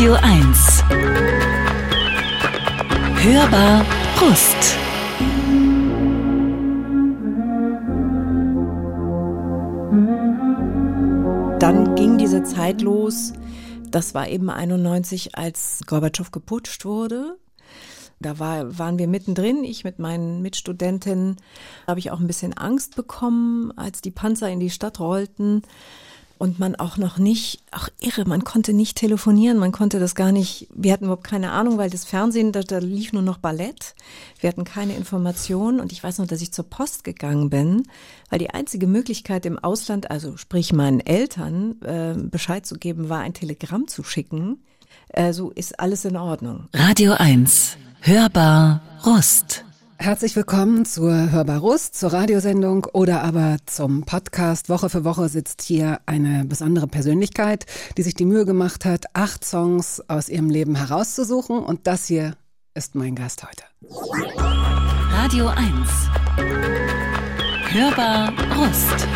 Radio 1. Hörbar Brust. Dann ging diese Zeit los. Das war eben 91, als Gorbatschow geputscht wurde. Da war, waren wir mittendrin, ich mit meinen Mitstudentinnen. Da habe ich auch ein bisschen Angst bekommen, als die Panzer in die Stadt rollten und man auch noch nicht, auch irre, man konnte nicht telefonieren, man konnte das gar nicht, wir hatten überhaupt keine Ahnung, weil das Fernsehen, da, da lief nur noch Ballett, wir hatten keine Informationen und ich weiß noch, dass ich zur Post gegangen bin, weil die einzige Möglichkeit im Ausland, also sprich meinen Eltern, äh, Bescheid zu geben, war ein Telegramm zu schicken. Äh, so ist alles in Ordnung. Radio 1. Hörbar Rust. Herzlich willkommen zur Hörbar Rust, zur Radiosendung oder aber zum Podcast. Woche für Woche sitzt hier eine besondere Persönlichkeit, die sich die Mühe gemacht hat, acht Songs aus ihrem Leben herauszusuchen. Und das hier ist mein Gast heute. Radio 1. Hörbar Rust.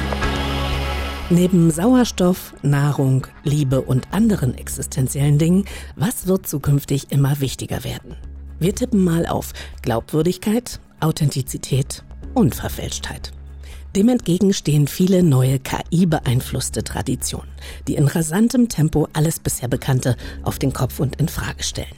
Neben Sauerstoff, Nahrung, Liebe und anderen existenziellen Dingen, was wird zukünftig immer wichtiger werden? Wir tippen mal auf Glaubwürdigkeit, Authentizität, Unverfälschtheit. Dem entgegen stehen viele neue KI-beeinflusste Traditionen, die in rasantem Tempo alles bisher Bekannte auf den Kopf und in Frage stellen.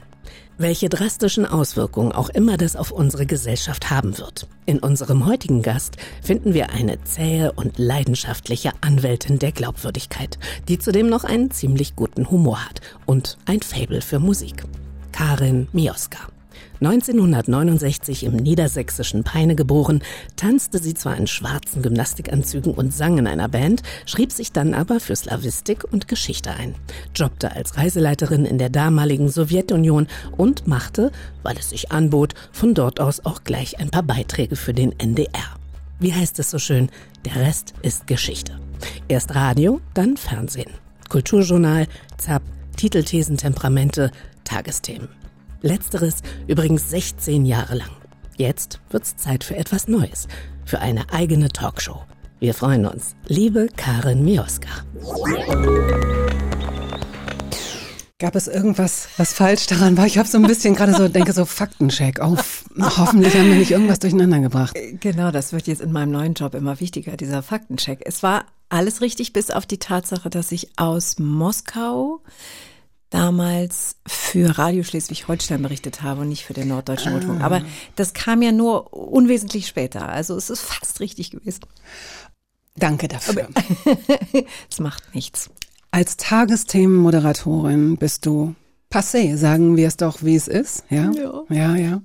Welche drastischen Auswirkungen auch immer das auf unsere Gesellschaft haben wird. In unserem heutigen Gast finden wir eine zähe und leidenschaftliche Anwältin der Glaubwürdigkeit, die zudem noch einen ziemlich guten Humor hat und ein Fable für Musik. Karin Mioska. 1969 im niedersächsischen Peine geboren, tanzte sie zwar in schwarzen Gymnastikanzügen und sang in einer Band, schrieb sich dann aber für Slavistik und Geschichte ein, jobbte als Reiseleiterin in der damaligen Sowjetunion und machte, weil es sich anbot, von dort aus auch gleich ein paar Beiträge für den NDR. Wie heißt es so schön? Der Rest ist Geschichte. Erst Radio, dann Fernsehen. Kulturjournal, ZAP, Titelthesen, Temperamente, Tagesthemen. Letzteres übrigens 16 Jahre lang. Jetzt wird's Zeit für etwas Neues, für eine eigene Talkshow. Wir freuen uns. Liebe Karin Mioska. Gab es irgendwas, was falsch daran war? Ich habe so ein bisschen gerade so, denke so Faktencheck. Oh, hoffentlich haben wir nicht irgendwas durcheinander gebracht. Genau, das wird jetzt in meinem neuen Job immer wichtiger, dieser Faktencheck. Es war alles richtig, bis auf die Tatsache, dass ich aus Moskau damals für Radio Schleswig-Holstein berichtet habe und nicht für den Norddeutschen ah. Rundfunk. Aber das kam ja nur unwesentlich später. Also es ist fast richtig gewesen. Danke dafür. Es macht nichts. Als Tagesthemenmoderatorin bist du passé, sagen wir es doch, wie es ist. Ja, ja, ja. ja.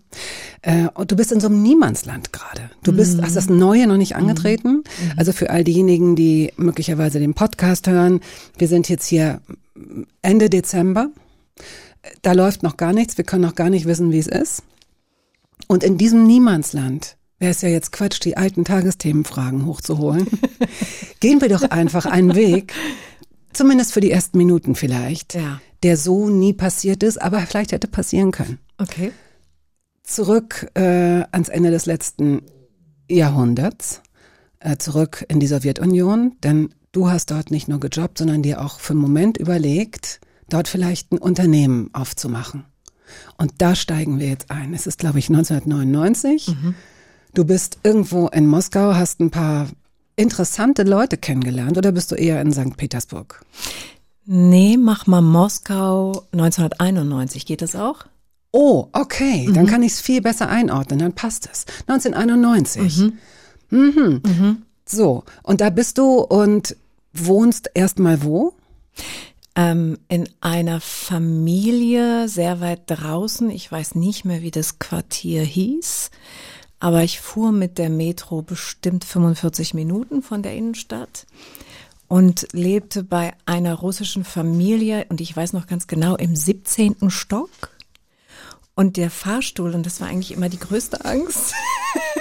Äh, und du bist in so einem Niemandsland gerade. Du bist, mhm. hast das Neue noch nicht angetreten. Mhm. Also für all diejenigen, die möglicherweise den Podcast hören, wir sind jetzt hier Ende Dezember. Da läuft noch gar nichts. Wir können noch gar nicht wissen, wie es ist. Und in diesem Niemandsland wäre es ja jetzt Quatsch, die alten Tagesthemenfragen hochzuholen. Gehen wir doch einfach einen Weg, zumindest für die ersten Minuten vielleicht, ja. der so nie passiert ist, aber vielleicht hätte passieren können. Okay. Zurück äh, ans Ende des letzten Jahrhunderts, äh, zurück in die Sowjetunion, denn du hast dort nicht nur gejobbt, sondern dir auch für einen Moment überlegt, dort vielleicht ein Unternehmen aufzumachen. Und da steigen wir jetzt ein. Es ist, glaube ich, 1999. Mhm. Du bist irgendwo in Moskau, hast ein paar interessante Leute kennengelernt oder bist du eher in St. Petersburg? Nee, mach mal Moskau 1991. Geht das auch? Oh, okay. Mhm. Dann kann ich es viel besser einordnen. Dann passt es. 1991. Mhm. Mhm. mhm. So, und da bist du und wohnst erstmal wo? Ähm, in einer Familie sehr weit draußen. Ich weiß nicht mehr, wie das Quartier hieß. Aber ich fuhr mit der Metro bestimmt 45 Minuten von der Innenstadt und lebte bei einer russischen Familie und ich weiß noch ganz genau im 17. Stock. Und der Fahrstuhl, und das war eigentlich immer die größte Angst,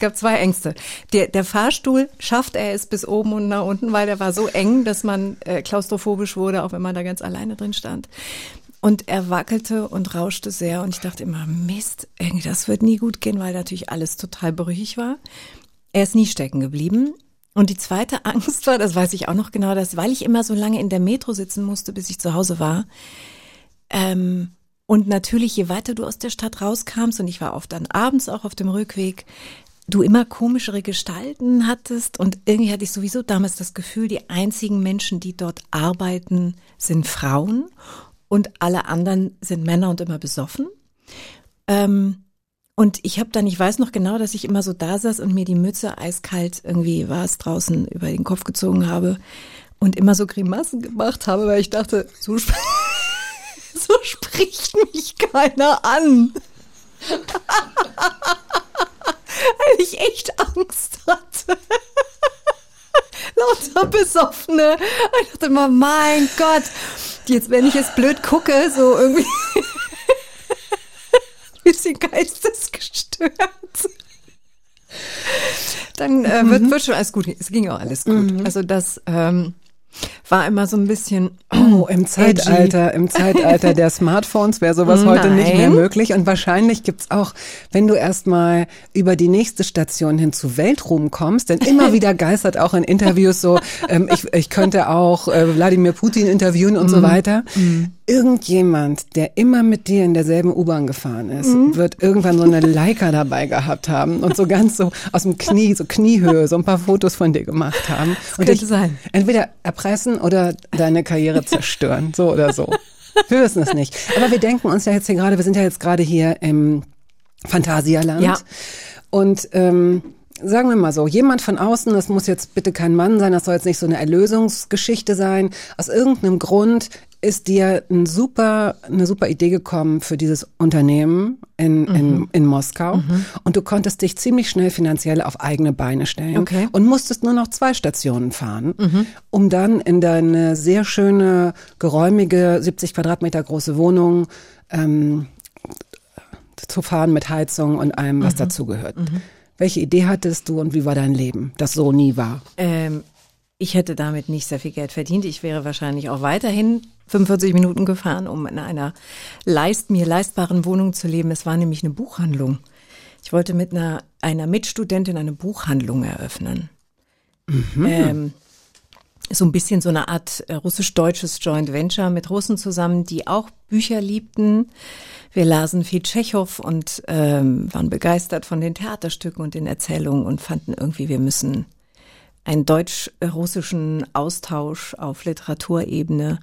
gab zwei Ängste. Der, der Fahrstuhl schafft er es bis oben und nach unten, weil der war so eng, dass man äh, klaustrophobisch wurde, auch wenn man da ganz alleine drin stand. Und er wackelte und rauschte sehr und ich dachte immer, Mist, irgendwie das wird nie gut gehen, weil natürlich alles total brüchig war. Er ist nie stecken geblieben. Und die zweite Angst war, das weiß ich auch noch genau, dass, weil ich immer so lange in der Metro sitzen musste, bis ich zu Hause war, Ähm, und natürlich, je weiter du aus der Stadt rauskamst, und ich war oft dann abends auch auf dem Rückweg, du immer komischere Gestalten hattest und irgendwie hatte ich sowieso damals das Gefühl, die einzigen Menschen, die dort arbeiten, sind Frauen und alle anderen sind Männer und immer besoffen. Ähm, und ich habe dann, ich weiß noch genau, dass ich immer so da saß und mir die Mütze eiskalt irgendwie war es draußen über den Kopf gezogen habe und immer so Grimassen gemacht habe, weil ich dachte, so, sp so spricht mich keiner an. weil ich echt Angst hatte. Lauter Besoffene. Ich dachte immer, mein Gott, jetzt, wenn ich jetzt blöd gucke, so irgendwie ein bisschen geistesgestört. Dann äh, wird, wird schon alles gut. Es ging auch alles gut. Mhm. Also das ähm, war immer so ein bisschen Oh, im Zeitalter, im Zeitalter der Smartphones wäre sowas heute nicht mehr Nein. möglich. Und wahrscheinlich gibt's auch, wenn du erstmal über die nächste Station hin zu Weltruhm kommst, denn immer wieder geistert auch in Interviews so, ähm, ich, ich könnte auch äh, Wladimir Putin interviewen und so weiter. Irgendjemand, der immer mit dir in derselben U-Bahn gefahren ist, wird irgendwann so eine Leica dabei gehabt haben und so ganz so aus dem Knie, so Kniehöhe, so ein paar Fotos von dir gemacht haben. und könnte sein. entweder erpressen oder deine Karriere zerstören, so oder so. Wir wissen es nicht. Aber wir denken uns ja jetzt hier gerade, wir sind ja jetzt gerade hier im Phantasialand. Ja. Und ähm, sagen wir mal so, jemand von außen, das muss jetzt bitte kein Mann sein, das soll jetzt nicht so eine Erlösungsgeschichte sein. Aus irgendeinem Grund ist dir ein super, eine super Idee gekommen für dieses Unternehmen in, in, in Moskau. Und du konntest dich ziemlich schnell finanziell auf eigene Beine stellen. Okay. Und musstest nur noch zwei Stationen fahren, um dann in deine sehr schöne, geräumige, 70 Quadratmeter große Wohnung ähm, zu fahren mit Heizung und allem, was dazugehört. Welche Idee hattest du und wie war dein Leben, das so nie war? Ähm, ich hätte damit nicht sehr viel Geld verdient. Ich wäre wahrscheinlich auch weiterhin 45 Minuten gefahren, um in einer leist, mir leistbaren Wohnung zu leben. Es war nämlich eine Buchhandlung. Ich wollte mit einer, einer Mitstudentin eine Buchhandlung eröffnen. Ähm, so ein bisschen so eine Art äh, russisch-deutsches Joint Venture mit Russen zusammen, die auch Bücher liebten. Wir lasen viel Tschechow und ähm, waren begeistert von den Theaterstücken und den Erzählungen und fanden irgendwie, wir müssen einen deutsch-russischen Austausch auf Literaturebene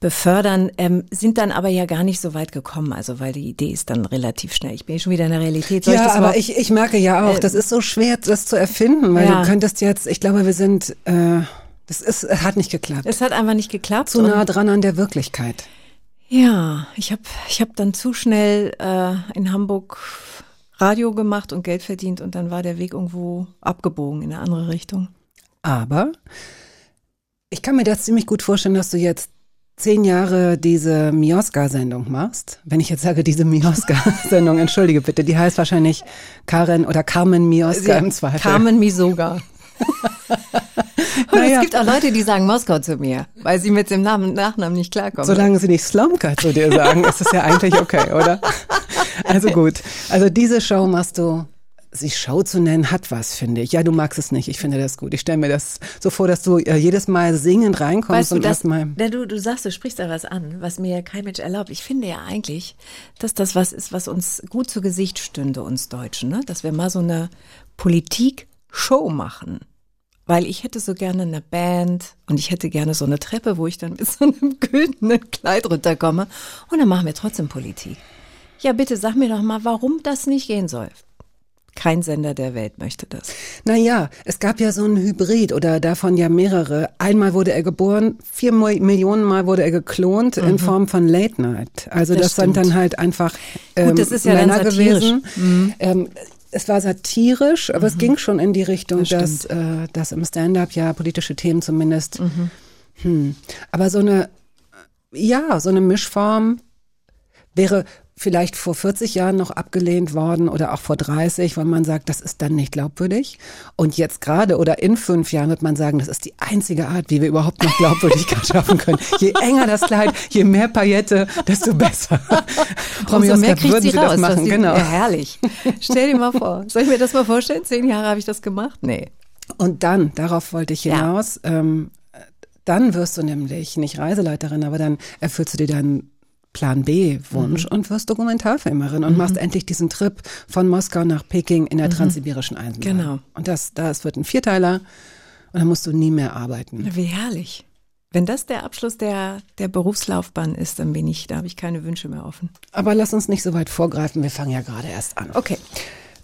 befördern, ähm, sind dann aber ja gar nicht so weit gekommen, also weil die Idee ist dann relativ schnell. Ich bin schon wieder in der Realität. Soll ich ja, das aber ich, ich merke ja auch, Äh, das ist so schwer, das zu erfinden, weil Ja. du könntest jetzt, ich glaube, wir sind, äh, das ist, es hat nicht geklappt. es hat einfach nicht geklappt. Zu nah dran an der Wirklichkeit. Ja, ich habe ich hab dann zu schnell äh, in Hamburg Radio gemacht und Geld verdient und dann war der Weg irgendwo abgebogen in eine andere Richtung. Aber ich kann mir das ziemlich gut vorstellen, dass du jetzt zehn Jahre diese Mioska-Sendung machst. Wenn ich jetzt sage, diese Mioska-Sendung, entschuldige bitte, die heißt wahrscheinlich Karen oder Carmen Mioska im Zweifel. Carmen Misoga. Und Naja. es gibt auch Leute, die sagen Moskau zu mir, weil sie mit dem Namen, Nachnamen nicht klarkommen. Solange sie nicht Slomka zu dir sagen, ist es ja eigentlich okay, oder? Also gut. Also diese Show machst du, sie Show zu nennen, hat was, finde ich. Ja, du magst es nicht. Ich finde das gut. Ich stelle mir das so vor, dass du äh, jedes Mal singend reinkommst Weißt du, und das, erstmal. na, du, du sagst, du sprichst da was an, was mir ja kein Mensch erlaubt. Ich finde ja eigentlich, dass das was ist, was uns gut zu Gesicht stünde, uns Deutschen, ne? dass wir mal so eine Politik-Show machen. Weil ich hätte so gerne eine Band und ich hätte gerne so eine Treppe, wo ich dann mit so einem güldenen Kleid runterkomme. Und dann machen wir trotzdem Politik. Ja, bitte sag mir doch mal, warum das nicht gehen soll. Kein Sender der Welt möchte das. Naja, es gab ja so einen Hybrid oder davon ja mehrere. Einmal wurde er geboren, vier Millionen Mal wurde er geklont in Form von Late Night. Also das, Das sind dann halt einfach ähm, das ist ja Männer gewesen. Ähm, es war satirisch, aber es ging schon in die Richtung, Das dass, äh, dass im Stand-up ja politische Themen zumindest. Hm. Aber so eine, ja, so eine Mischform wäre vielleicht vor 40 Jahren noch abgelehnt worden oder auch vor 30, weil man sagt, das ist dann nicht glaubwürdig. Und jetzt gerade oder in fünf Jahren wird man sagen, das ist die einzige Art, wie wir überhaupt noch Glaubwürdigkeit schaffen können. Je enger das Kleid, je mehr Paillette, desto besser. Umso mehr kriegt würden sie Sie das raus. dass machen? sie- Genau. Ja, herrlich. Stell dir mal vor. Soll ich mir das mal vorstellen? Zehn Jahre habe ich das gemacht? Nee. Und dann, darauf wollte ich Ja. hinaus, ähm, dann wirst du nämlich nicht Reiseleiterin, aber dann erfüllst du dir deinen Plan B-Wunsch Mhm. und wirst Dokumentarfilmerin und machst endlich diesen Trip von Moskau nach Peking in der transsibirischen Eisenbahn. Mhm. Genau. Und das, das wird ein Vierteiler und dann musst du nie mehr arbeiten. Wie herrlich. Wenn das der Abschluss der, der Berufslaufbahn ist, dann bin ich, da habe ich keine Wünsche mehr offen. Aber lass uns nicht so weit vorgreifen, wir fangen ja gerade erst an. Okay.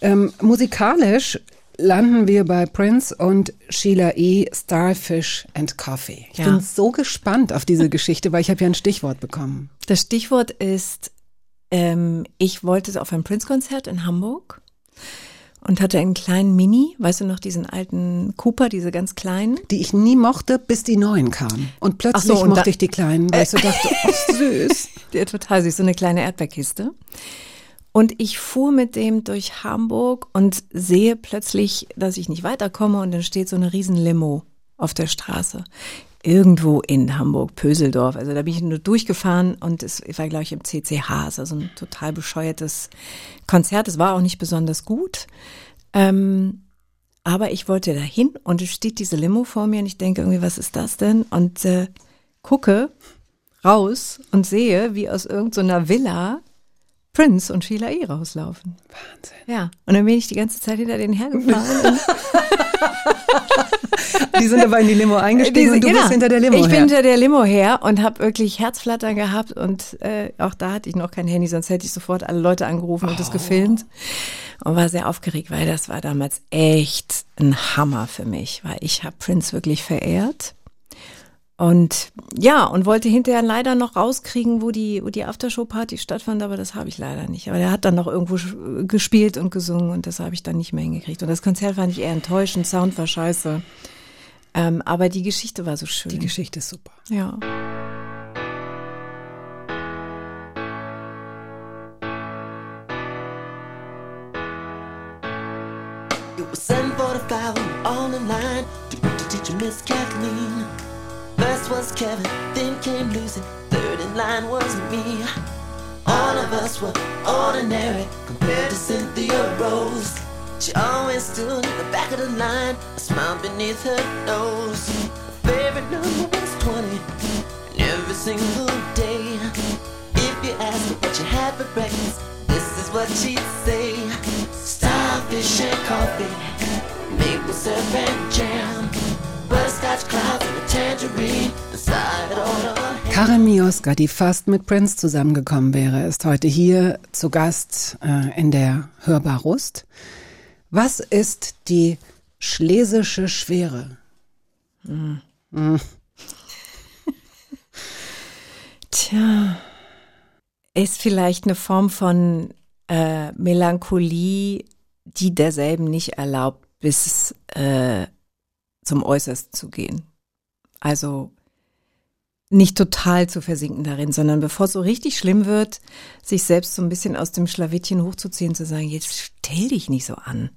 Ähm, musikalisch landen wir bei Prince und Sheila E. Starfish and Coffee. Ich Ja. bin so gespannt auf diese Geschichte, weil ich habe ja ein Stichwort bekommen. Das Stichwort ist, ähm, ich wollte auf ein Prince-Konzert in Hamburg und hatte einen kleinen Mini, weißt du noch, diesen alten Cooper, diese ganz kleinen. Die ich nie mochte, bis die neuen kamen. Und plötzlich so, und mochte ich die kleinen, weil ich so dachte, oh süß. Der total süß, so eine kleine Erdbeerkiste. Und ich fuhr mit dem durch Hamburg und sehe plötzlich, dass ich nicht weiterkomme und dann steht so eine riesen Limo auf der Straße. Irgendwo in Hamburg, Pöseldorf. Also da bin ich nur durchgefahren und es war, glaube ich, im CCH. Es war so ein total bescheuertes Konzert. Es war auch nicht besonders gut. Ähm, aber ich wollte dahin und es steht diese Limo vor mir und ich denke irgendwie, was ist das denn? Und äh, gucke raus und sehe, wie aus irgendeiner Villa Prince und Sheila E. rauslaufen. Wahnsinn. Ja. Und dann bin ich die ganze Zeit hinter denen hergefahren. Die sind aber in die Limo eingestiegen und du Genau. bist hinter der Limo Ich bin her. hinter der Limo her und habe wirklich Herzflattern gehabt und äh, auch da hatte ich noch kein Handy, sonst hätte ich sofort alle Leute angerufen und das gefilmt und war sehr aufgeregt, weil das war damals echt ein Hammer für mich, weil ich habe Prince wirklich verehrt. Und ja, und wollte hinterher leider noch rauskriegen, wo die, wo die Aftershow-Party stattfand, aber das habe ich leider nicht. Aber der hat dann noch irgendwo gespielt und gesungen und das habe ich dann nicht mehr hingekriegt. Und das Konzert fand ich eher enttäuschend, Sound war scheiße. Ähm, aber die Geschichte war so schön. Die Geschichte ist super. Ja. It was 745 we were all in line to the teacher, Miss Kathleen. First was Kevin, then came Lucy, third in line was me. All of us were ordinary compared to Cynthia Rose. She always stood in the back of the line, a smile beneath her nose. Her favorite number was 20, and every single day. If you ask her what she had for breakfast, this is what she'd say. Starfish and coffee, maple syrup and jam, Karin Mioska, die fast mit Prince zusammengekommen wäre, ist heute hier zu Gast äh, in der Hörbar Rust. Was ist die schlesische Schwere? Tja, ist vielleicht eine Form von äh, Melancholie, die derselben nicht erlaubt, bis äh, zum Äußersten zu gehen. Also nicht total zu versinken darin, sondern bevor es so richtig schlimm wird, sich selbst so ein bisschen aus dem Schlawittchen hochzuziehen, zu sagen, jetzt stell dich nicht so an.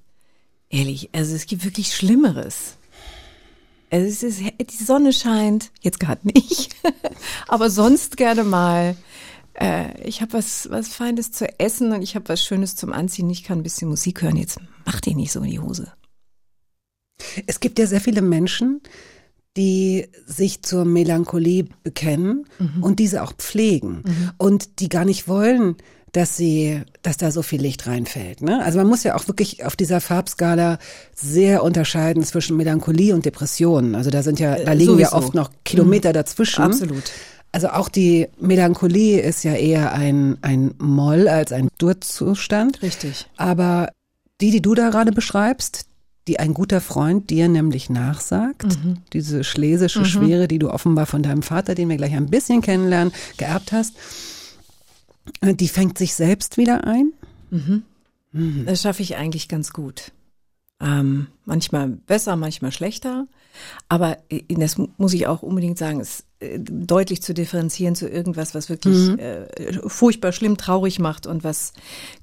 Ehrlich, also es gibt wirklich Schlimmeres. Also es ist, die Sonne scheint, jetzt gerade nicht, aber sonst gerne mal. Äh, ich habe was, was Feines zu essen und ich habe was Schönes zum Anziehen. Ich kann ein bisschen Musik hören. Jetzt mach dir nicht so in die Hose. Es gibt ja sehr viele Menschen, die sich zur Melancholie bekennen und diese auch pflegen und die gar nicht wollen, dass sie, dass da so viel Licht reinfällt. Ne? Also man muss ja auch wirklich auf dieser Farbskala sehr unterscheiden zwischen Melancholie und Depressionen. Also da sind ja, da liegen ja oft noch Kilometer dazwischen. Absolut. Also auch die Melancholie ist ja eher ein, ein Moll als ein Durzustand. Richtig. Aber die, die du da gerade beschreibst, die ein guter Freund dir nämlich nachsagt, diese schlesische Schwere, die du offenbar von deinem Vater, den wir gleich ein bisschen kennenlernen, geerbt hast, äh, die fängt sich selbst wieder ein. Das schaffe ich eigentlich ganz gut. Ähm, manchmal besser, manchmal schlechter. Aber das mu- muss ich auch unbedingt sagen, ist äh, deutlich zu differenzieren zu irgendwas, was wirklich äh, furchtbar schlimm traurig macht und was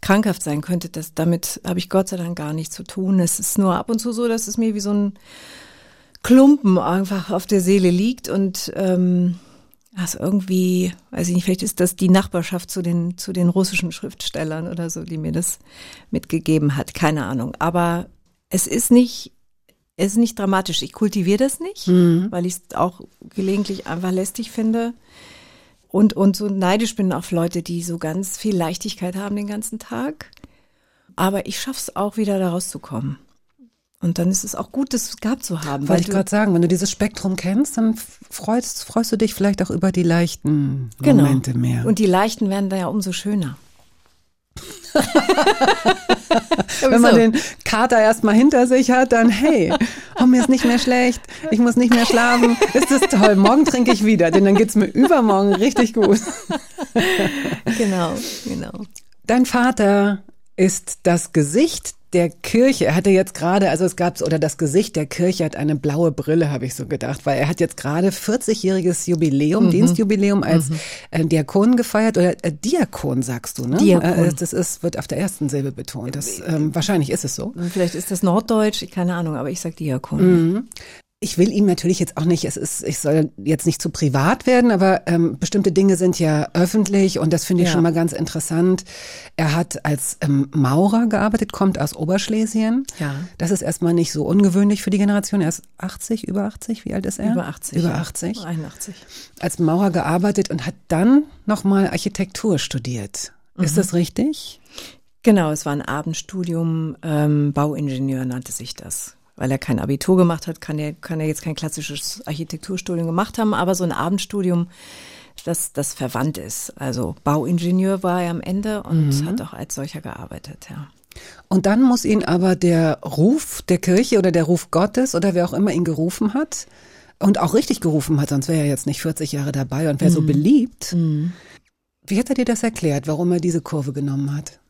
krankhaft sein könnte. Das, damit habe ich Gott sei Dank gar nichts zu tun. Es ist nur ab und zu so, dass es mir wie so ein Klumpen einfach auf der Seele liegt und ähm, das irgendwie, weiß ich nicht, vielleicht ist das die Nachbarschaft zu den, zu den russischen Schriftstellern oder so, die mir das mitgegeben hat. Keine Ahnung. Aber es ist nicht, es ist nicht dramatisch. Ich kultiviere das nicht, weil ich es auch gelegentlich einfach lästig finde. und, und so neidisch bin auf Leute, die so ganz viel Leichtigkeit haben den ganzen Tag. Aber ich schaff's auch wieder da rauszukommen. Und dann ist es auch gut, das gehabt zu haben. Wollte ich gerade sagen, wenn du dieses Spektrum kennst, dann freust, freust du dich vielleicht auch über die leichten genau. Momente mehr. Und die leichten werden da ja umso schöner. Wenn man den Kater erstmal hinter sich hat, dann hey, oh, mir ist nicht mehr schlecht, ich muss nicht mehr schlafen, ist das toll, morgen trinke ich wieder, denn dann geht's mir übermorgen richtig gut. genau, genau. Dein Vater ist das Gesicht der Kirche, er hatte jetzt gerade, also es gab, oder das Gesicht der Kirche hat eine blaue Brille, habe ich so gedacht, weil er hat jetzt gerade 40-jähriges Jubiläum, mhm. Dienstjubiläum als mhm. äh, Diakon gefeiert, oder äh, Diakon sagst du, ne? Diakon. Äh, das ist, wird auf der ersten Silbe betont. Das, ähm, wahrscheinlich ist es so. Vielleicht ist das Norddeutsch, keine Ahnung, aber ich sag Diakon. Mhm. Ich will ihm natürlich jetzt auch nicht, es ist, ich soll jetzt nicht zu privat werden, aber ähm, bestimmte Dinge sind ja öffentlich und das finde ich ja. schon mal ganz interessant. Er hat als ähm, Maurer gearbeitet, kommt aus Oberschlesien. Ja. Das ist erstmal nicht so ungewöhnlich für die Generation. Er ist 80, über 80, wie alt ist er? Über 80. Über 80. 81. Als Maurer gearbeitet und hat dann nochmal Architektur studiert. Mhm. Ist das richtig? Genau, es war ein Abendstudium, ähm, Bauingenieur nannte sich das weil er kein Abitur gemacht hat, kann er, kann er jetzt kein klassisches Architekturstudium gemacht haben, aber so ein Abendstudium, das, das verwandt ist. Also Bauingenieur war er am Ende und mhm. hat auch als solcher gearbeitet, ja. Und dann muss ihn aber der Ruf der Kirche oder der Ruf Gottes oder wer auch immer ihn gerufen hat und auch richtig gerufen hat, sonst wäre er jetzt nicht 40 Jahre dabei und wäre mhm. so beliebt. Mhm. Wie hat er dir das erklärt, warum er diese Kurve genommen hat?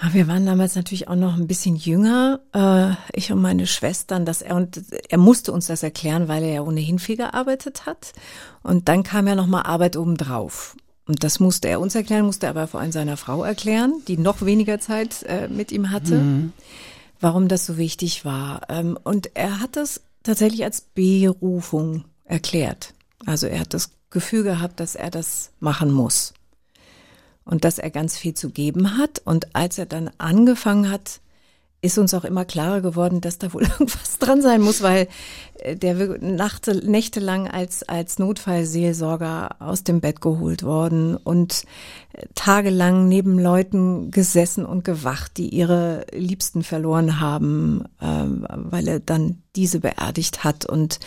Ah, wir waren damals natürlich auch noch ein bisschen jünger, äh, ich und meine Schwestern, dass er und er musste uns das erklären, weil er ja ohnehin viel gearbeitet hat. Und dann kam ja noch mal Arbeit obendrauf. Und das musste er uns erklären, musste er aber vor allem seiner Frau erklären, die noch weniger Zeit äh, mit ihm hatte, mhm. warum das so wichtig war. Ähm, und er hat das tatsächlich als Berufung erklärt. Also er hat das Gefühl gehabt, dass er das machen muss und dass er ganz viel zu geben hat. Und als er dann angefangen hat, ist uns auch immer klarer geworden, dass da wohl irgendwas dran sein muss, weil äh, der wird Nachte, nächtelang als, als Notfallseelsorger aus dem Bett geholt worden und äh, tagelang neben Leuten gesessen und gewacht, die ihre Liebsten verloren haben, äh, weil er dann diese beerdigt hat und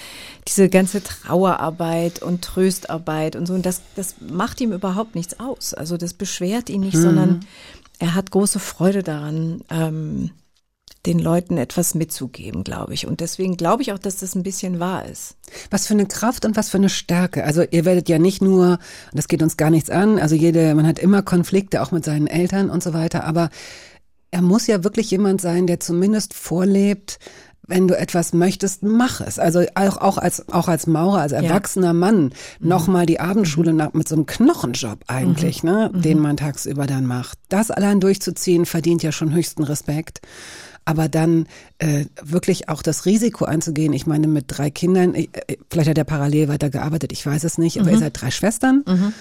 diese ganze Trauerarbeit und Tröstarbeit und so. Und das, das macht ihm überhaupt nichts aus. Also das beschwert ihn nicht, mhm. sondern er hat große Freude daran, ähm, den Leuten etwas mitzugeben, glaube ich. Und deswegen glaube ich auch, dass das ein bisschen wahr ist. Was für eine Kraft und was für eine Stärke. Also ihr werdet ja nicht nur, das geht uns gar nichts an, also jede, man hat immer Konflikte, auch mit seinen Eltern und so weiter, aber er muss ja wirklich jemand sein, der zumindest vorlebt, wenn du etwas möchtest, mach es. Also auch, auch als auch als Maurer, als erwachsener ja. Mann, mhm. nochmal die Abendschule nach, mit so einem Knochenjob eigentlich, mhm. ne, mhm. den man tagsüber dann macht. Das allein durchzuziehen verdient ja schon höchsten Respekt aber dann äh, wirklich auch das Risiko einzugehen. Ich meine, mit drei Kindern, äh, vielleicht hat er parallel weiter gearbeitet, ich weiß es nicht, aber mhm. ihr seid drei Schwestern. Mhm.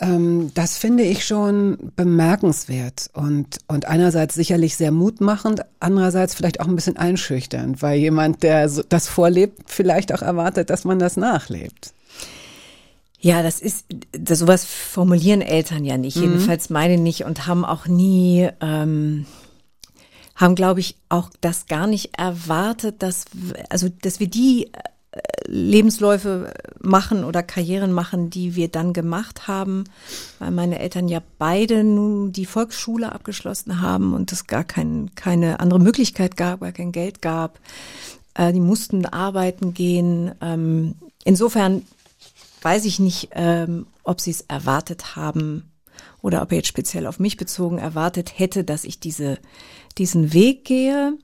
Ähm, das finde ich schon bemerkenswert und, und einerseits sicherlich sehr mutmachend, andererseits vielleicht auch ein bisschen einschüchternd, weil jemand, der so, das vorlebt, vielleicht auch erwartet, dass man das nachlebt. Ja, das ist, das, sowas formulieren Eltern ja nicht, mhm. jedenfalls meine nicht und haben auch nie ähm, haben, glaube ich, auch das gar nicht erwartet, dass, also, dass wir die äh, Lebensläufe machen oder Karrieren machen, die wir dann gemacht haben, weil meine Eltern ja beide nun die Volksschule abgeschlossen haben und es gar kein, keine andere Möglichkeit gab, gar kein Geld gab. Äh, die mussten arbeiten gehen. Ähm, insofern weiß ich nicht, ähm, ob sie es erwartet haben oder ob er jetzt speziell auf mich bezogen erwartet hätte, dass ich diese diesen Weg gehe.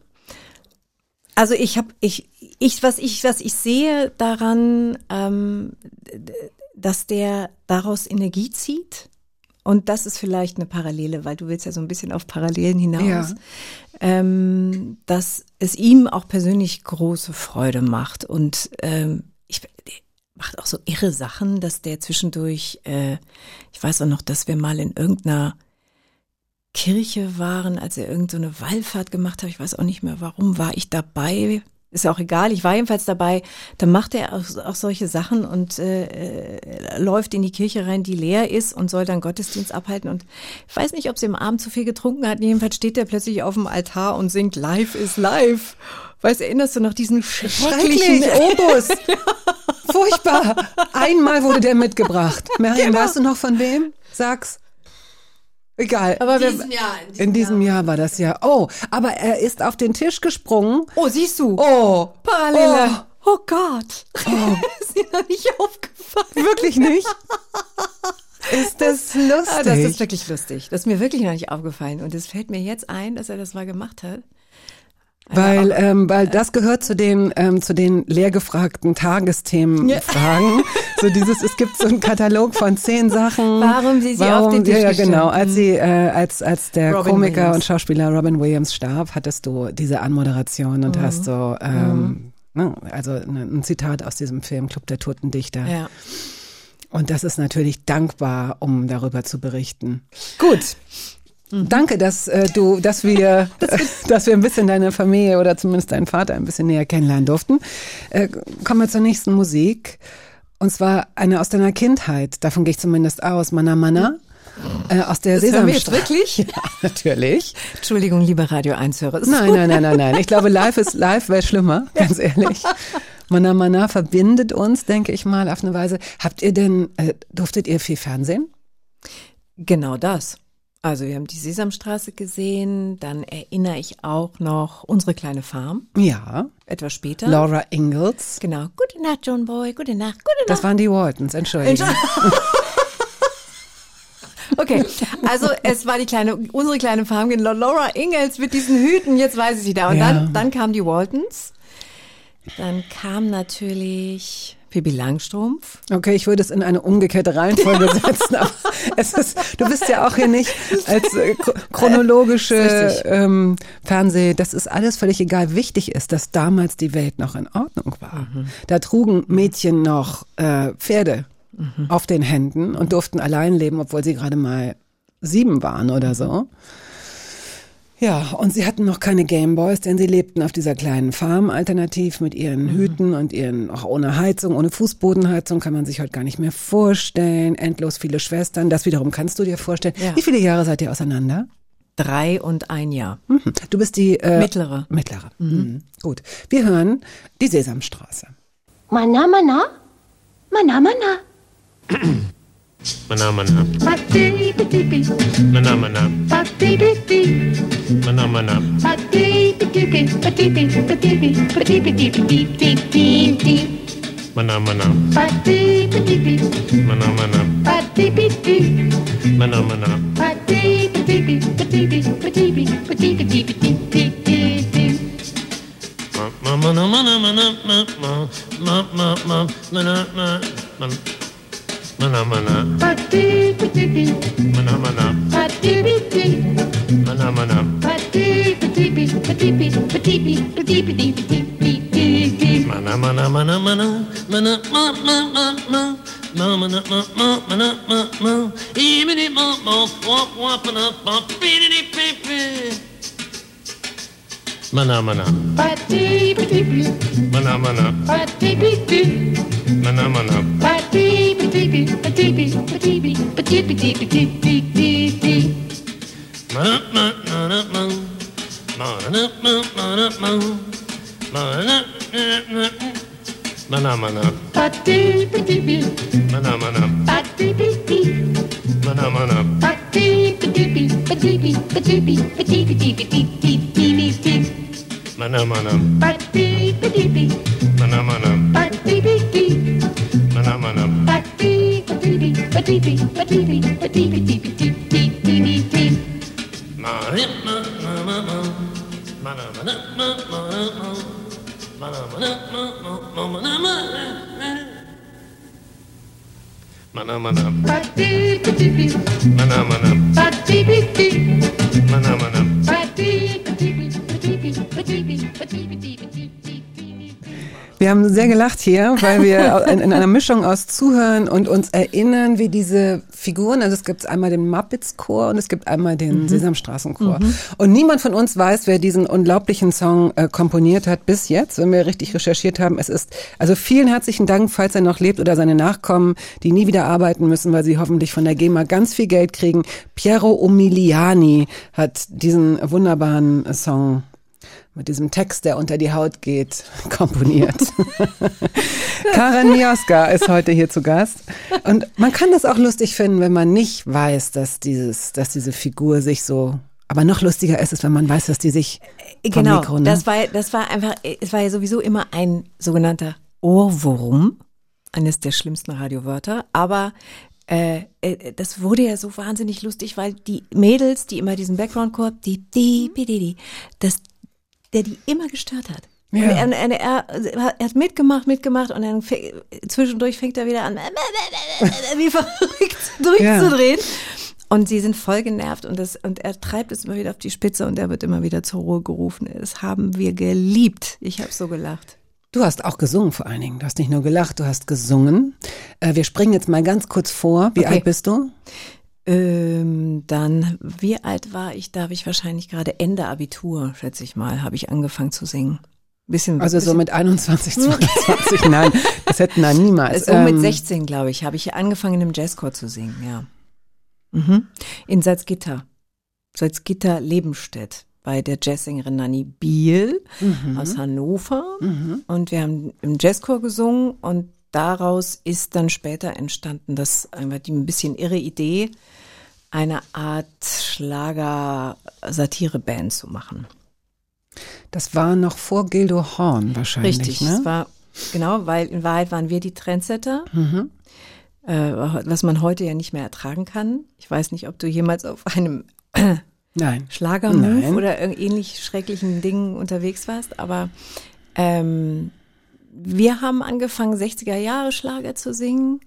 Also ich habe ich ich was ich was ich sehe daran, ähm, dass der daraus Energie zieht. Und das ist vielleicht eine Parallele, weil du willst ja so ein bisschen auf Parallelen hinaus, ja. ähm, dass es ihm auch persönlich große Freude macht und ähm, ich macht auch so irre Sachen, dass der zwischendurch, äh, ich weiß auch noch, dass wir mal in irgendeiner Kirche waren, als er irgendeine so Wallfahrt gemacht hat. Ich weiß auch nicht mehr, warum war ich dabei. Ist auch egal. Ich war jedenfalls dabei. Da macht er auch, auch solche Sachen und äh, äh, läuft in die Kirche rein, die leer ist und soll dann Gottesdienst abhalten. Und ich weiß nicht, ob sie am Abend zu viel getrunken hat. Jedenfalls steht er plötzlich auf dem Altar und singt Live is live. Weißt du, erinnerst du noch diesen schrecklichen Schrecklich, Obus. Furchtbar. Einmal wurde der mitgebracht. Marian, Genau. weißt du noch von wem? Sag's. Egal. Aber wir, Jahr. in diesem Jahr war das ja. Oh, aber er ist auf den Tisch gesprungen. oh, siehst du? Oh, Parallele. Oh, Gott. ist dir noch nicht aufgefallen? wirklich nicht? Ist das lustig? Ah, das ist wirklich lustig. Das ist mir wirklich noch nicht aufgefallen. Und es fällt mir jetzt ein, dass er das mal gemacht hat. Weil, ähm, weil das gehört zu den, ähm, zu den leergefragten Tagesthemenfragen. So dieses, es gibt so einen Katalog von zehn Sachen. Warum sie sie auf den Tisch Ja, ja, genau. Als sie, äh, als, als der Robin Komiker Williams. und Schauspieler Robin Williams starb, hattest du diese Anmoderation Mhm. und hast so, ähm, ne, also ne, ein Zitat aus diesem Film Club der Toten Dichter. Ja. Und das ist natürlich dankbar, um darüber zu berichten. Gut. Danke, dass äh, du, dass wir, dass wir ein bisschen deine Familie oder zumindest deinen Vater ein bisschen näher kennenlernen durften. Äh, kommen wir zur nächsten Musik. Und zwar eine aus deiner Kindheit. Davon gehe ich zumindest aus. Mana Mana. Äh, aus der Das hören wir jetzt wirklich? Ja, natürlich. Entschuldigung, liebe Radio 1-Hörer. Es ist Nein, nein, nein, nein, nein. Ich glaube, live ist live wäre schlimmer, ganz ehrlich. Mana Mana verbindet uns, denke ich mal, auf eine Weise. Habt ihr denn, äh, durftet ihr viel Fernsehen? Genau das. Also wir haben die Sesamstraße gesehen, dann erinnere ich auch noch unsere kleine Farm, Ja. etwas später. Laura Ingalls. Genau. Gute Nacht, John Boy. Gute Nacht. Gute Das Nacht. waren die Waltons, Entschuldigung. Okay, also es war die kleine, unsere kleine Farm, Laura Ingalls mit diesen Hüten, jetzt weiß ich sie da. Und Ja. dann, dann kamen die Waltons. Dann kam natürlich Pippi Langstrumpf. Okay, ich würde es in eine umgekehrte Reihenfolge setzen, aber es ist, du bist ja auch hier nicht als äh, chro- chronologische richtig. ähm, Fernseh, das ist alles völlig egal. Wichtig ist, dass damals die Welt noch in Ordnung war. Da trugen Mädchen noch äh, Pferde auf den Händen und durften allein leben, obwohl sie gerade mal sieben waren oder so. Ja, und sie hatten noch keine Gameboys, denn sie lebten auf dieser kleinen Farm alternativ mit ihren Hüten und ihren, auch ohne Heizung, ohne Fußbodenheizung, kann man sich heute gar nicht mehr vorstellen. Endlos viele Schwestern, das wiederum kannst du dir vorstellen. Ja. Wie viele Jahre seid ihr auseinander? Drei und ein Jahr. Mhm. Du bist die äh, Mittlere. Mittlere. Mhm. Gut. Wir hören die Sesamstraße. Mana mana, mana mana. Manamana. Manamana. Manamana. Manamana. Manamana. Manamana. Manamana. Manamana. Manamana. Mana mana. Pati pati pi. Mana mana. Pati piti. Mana mana. Pati pati pi. Pati pi. Pati pi. Pati piti piti piti. Mana mana mana mana mana ma ma ma ma. Ma ma na ma ma ma na ma ma. Imini ma ma wop wop na ma. Piti piti. Mana mana, Ba-dee-ba-dee-bee, mana mana, ba-dee-bee-dee, mana mana, ba-dee-ba-dee-bee, ba-dee-bee, ba-dee-bee, ba-dee-ba-dee-bee-dee-dee-dee. mana mana mana mana mana ma ma ma ma. Ma mana ma ma mana Manam manam. Bat bee bee dee bee. Manam manam. Bat bee bee dee. Manam manam. Bat bee bee dee bee. Bat bee bee. Bat bee bee. Bat bee bee dee bee dee dee dee dee dee. Manam manam manam. Manam manam manam. Manam manam manam manam. Mana mana. Pati piti manam manam mana. Pati piti. Mana mana. Pati piti piti piti piti. Wir haben sehr gelacht hier, weil wir in, in einer Mischung aus Zuhören und uns erinnern, wie diese Figuren. Also es gibt einmal den Muppets-Chor und es gibt einmal Mhm. den Sesamstraßen-Chor. Und niemand von uns weiß, wer diesen unglaublichen Song äh, komponiert hat bis jetzt, wenn wir richtig recherchiert haben. Es ist, also vielen herzlichen Dank, falls er noch lebt oder seine Nachkommen, die nie wieder arbeiten müssen, weil sie hoffentlich von der GEMA ganz viel Geld kriegen. Piero Umiliani hat diesen wunderbaren Song mit diesem Text, der unter die Haut geht, komponiert. Karen Mioska ist heute hier zu Gast. Und man kann das auch lustig finden, wenn man nicht weiß, dass dieses, dass diese Figur sich so, aber noch lustiger ist es, wenn man weiß, dass die sich vom Genau, Mikro, ne? das war, das war einfach, es war ja sowieso immer ein sogenannter Ohrwurm, eines der schlimmsten Radiowörter, aber äh, äh, das wurde ja so wahnsinnig lustig, weil die Mädels, die immer diesen Background-Chor, die, die, die, die, die, das, der die immer gestört hat. Ja. Und Er, er, er, er hat mitgemacht, mitgemacht und dann zwischendurch fängt er wieder an, wie verrückt durchzudrehen. Und sie sind voll genervt und, das, und er treibt es immer wieder auf die Spitze und er wird immer wieder zur Ruhe gerufen. Das haben wir geliebt. Ich habe so gelacht. Du hast auch gesungen vor allen Dingen. Du hast nicht nur gelacht, du hast gesungen. Äh, wir springen jetzt mal ganz kurz vor. Wie Okay. alt bist du? Ähm, dann, wie alt war ich? Da habe ich wahrscheinlich gerade Ende Abitur, schätze ich mal, habe ich angefangen zu singen. Bisschen, Also so bisschen, mit 21, 22. Nein, das hätten wir niemals. so mit Ähm, 16, glaube ich, habe ich angefangen, im Jazzchor zu singen, ja. Mhm. In Salzgitter. Salzgitter Lebenstedt bei der Jazzsängerin Nanny Biel Mhm. aus Hannover. Und wir haben im Jazzchor gesungen und daraus ist dann später entstanden, dass einfach die ein bisschen irre Idee, eine Art Schlager-Satire-Band zu machen. Das war noch vor Gildo Horn wahrscheinlich, Richtig, ne? es war genau, weil in Wahrheit waren wir die Trendsetter, Mhm. äh, was man heute ja nicht mehr ertragen kann. Ich weiß nicht, ob du jemals auf einem Nein. Schlagermove oder ähnlich schrecklichen Dingen unterwegs warst, aber ähm, wir haben angefangen, 60er Jahre Schlager zu singen.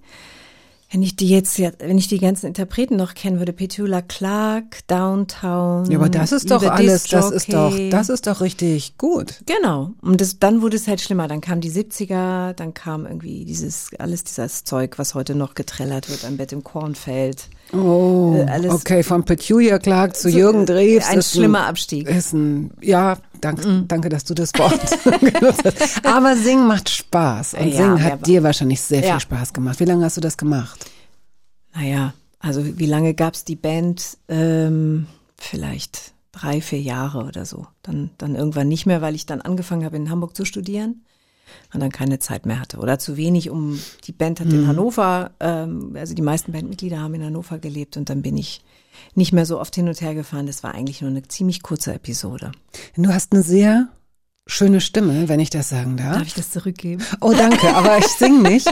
Wenn ich die jetzt, wenn ich die ganzen Interpreten noch kennen würde, Petula Clark, Downtown. Ja, aber das ist doch alles, das ist doch, das ist doch richtig gut. Genau. Und das, dann wurde es halt schlimmer. Dann kamen die 70er, dann kam irgendwie dieses, alles dieses Zeug, was heute noch getrellert wird am Bett im Kornfeld. Oh, Äh, alles- okay, von Petulia Clark zu Jürgen Drews. Ein ist schlimmer Abstieg. Ist ein, ja, dank, Mhm. danke, dass du das Wort genutzt hast. Aber Singen macht Spaß. Und Ja, Singen hat dir wahrscheinlich sehr viel Ja. Spaß gemacht. Wie lange hast du das gemacht? Naja, also wie lange gab's die Band? Ähm, vielleicht drei, vier Jahre oder so. Dann, dann irgendwann nicht mehr, weil ich dann angefangen habe, in Hamburg zu studieren und dann keine Zeit mehr hatte. Oder zu wenig, um die Band hat in Hannover, ähm, also die meisten Bandmitglieder haben in Hannover gelebt und dann bin ich nicht mehr so oft hin und her gefahren. Das war eigentlich nur eine ziemlich kurze Episode. Du hast eine sehr schöne Stimme, wenn ich das sagen darf. Darf ich das zurückgeben? Oh, danke, aber ich sing nicht.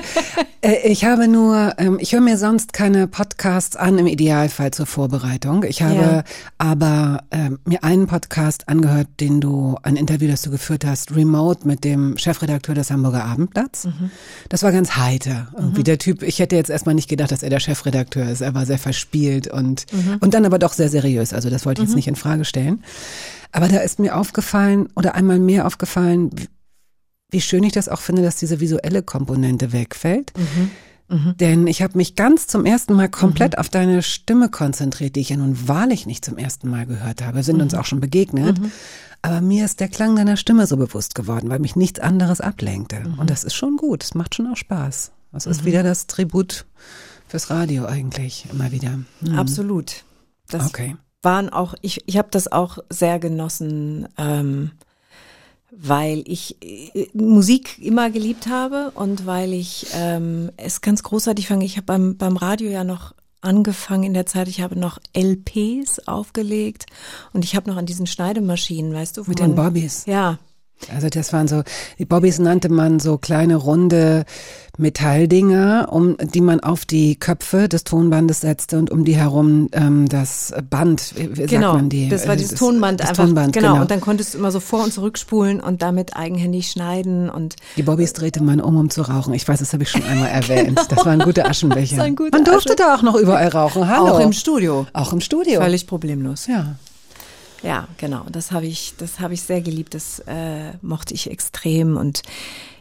Äh, Ich habe nur, ähm, ich höre mir sonst keine Podcasts an, im Idealfall zur Vorbereitung. Ich habe Ja. aber ähm, mir einen Podcast angehört, den du, ein Interview, das du geführt hast, remote mit dem Chefredakteur des Hamburger Abendblatts. Das war ganz heiter. Irgendwie der Typ, ich hätte jetzt erstmal nicht gedacht, dass er der Chefredakteur ist. Er war sehr verspielt und, und dann aber doch sehr seriös. Also das wollte ich jetzt nicht in Frage stellen. Aber da ist mir aufgefallen oder einmal mehr aufgefallen, wie- schön ich das auch finde, dass diese visuelle Komponente wegfällt. Denn ich habe mich ganz zum ersten Mal komplett auf deine Stimme konzentriert, die ich ja nun wahrlich nicht zum ersten Mal gehört habe. Wir sind uns auch schon begegnet. Aber mir ist der Klang deiner Stimme so bewusst geworden, weil mich nichts anderes ablenkte. Und das ist schon gut. Es macht schon auch Spaß. Das ist wieder das Tribut fürs Radio eigentlich, immer wieder. Mhm. Absolut. Das Okay. Waren auch, ich, ich habe das auch sehr genossen, ähm, weil ich äh, Musik immer geliebt habe und weil ich ähm, es ganz großartig fand. Ich habe beim, beim Radio ja noch angefangen in der Zeit, ich habe noch LPs aufgelegt und ich habe noch an diesen Schneidemaschinen, weißt du? Mit den Bobbys. Ja, Also das waren so, die Bobbys nannte man so kleine runde Metalldinger, um die man auf die Köpfe des Tonbandes setzte und um die herum ähm, das Band, wie genau. sagt man die? das war dieses Tonband das einfach. Tonband, genau. genau. Und dann konntest du immer so vor und zurückspulen und damit eigenhändig schneiden und die Bobbys drehte man um, um zu rauchen. Ich weiß, das habe ich schon einmal erwähnt. Das waren gute Aschenbecher. Das waren gute man durfte Asche- da auch noch überall rauchen. Hallo. auch im Studio. Auch im Studio. Völlig problemlos. Ja. Ja, genau. Das habe ich, das habe ich sehr geliebt. Das äh, mochte ich extrem. Und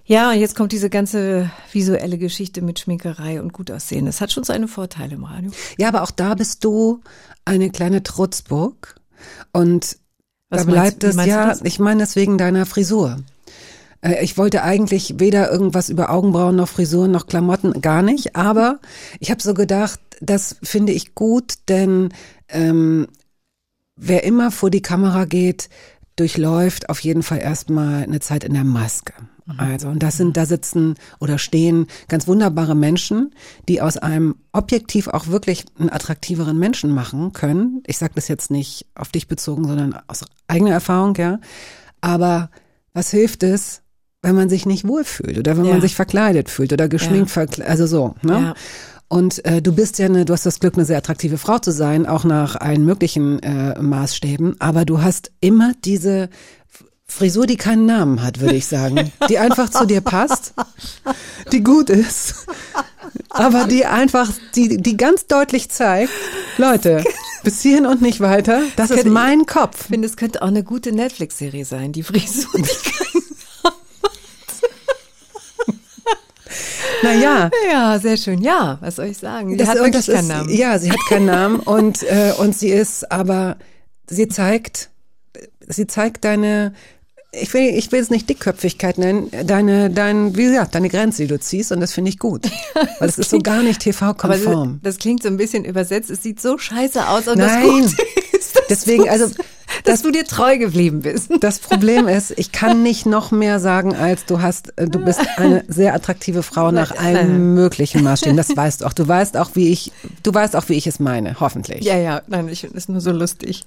ja, jetzt kommt diese ganze visuelle Geschichte mit Schminkerei und Gutaussehen. Das hat schon seine Vorteile im Radio. Ja, aber auch da bist du eine kleine Trutzburg. Und Was da bleibt es, meinst du ja, das? ich meine es wegen deiner Frisur. Äh, Ich wollte eigentlich weder irgendwas über Augenbrauen noch Frisuren noch Klamotten, gar nicht. Aber ich habe so gedacht, das finde ich gut, denn ähm, wer immer vor die Kamera geht, durchläuft auf jeden Fall erstmal eine Zeit in der Maske. Also, und das sind, da sitzen oder stehen ganz wunderbare Menschen, die aus einem objektiv auch wirklich einen attraktiveren Menschen machen können. Ich sage das jetzt nicht auf dich bezogen, sondern aus eigener Erfahrung, ja. Aber was hilft es, wenn man sich nicht wohlfühlt oder wenn Ja. man sich verkleidet fühlt oder geschminkt, verkle- also so, ne? Ja. Und äh, du bist ja eine, du hast das Glück, eine sehr attraktive Frau zu sein, auch nach allen möglichen äh, Maßstäben. Aber du hast immer diese Frisur, die keinen Namen hat, würde ich sagen, die einfach zu dir passt, die gut ist, aber die einfach, die, die ganz deutlich zeigt, Leute, bis hierhin und nicht weiter. Das ist könnte- mein Kopf. Ich finde, es könnte auch eine gute Netflix-Serie sein, die Frisur. Die Naja, ja, sehr schön. Ja, was soll ich sagen? Die Das, hat wirklich das keinen ist, Namen. Ja, sie hat keinen Namen und äh, und sie ist, aber sie zeigt, sie zeigt deine, ich will, ich will es nicht Dickköpfigkeit nennen, deine, dein, wie gesagt, deine Grenze, die du ziehst und das finde ich gut, weil es ist so gar nicht TV-konform. das, das klingt so ein bisschen übersetzt. Es sieht so scheiße aus und Nein. das Gute ist, Deswegen, also, dass du dir treu geblieben bist. Das Problem ist, ich kann nicht noch mehr sagen, als du hast, äh, du bist eine sehr attraktive Frau nach allen möglichen Maßstäben. Das weißt du auch. Du weißt auch, wie ich, du weißt auch, wie ich es meine, hoffentlich. Ja, ja, nein, ich finde es nur so lustig.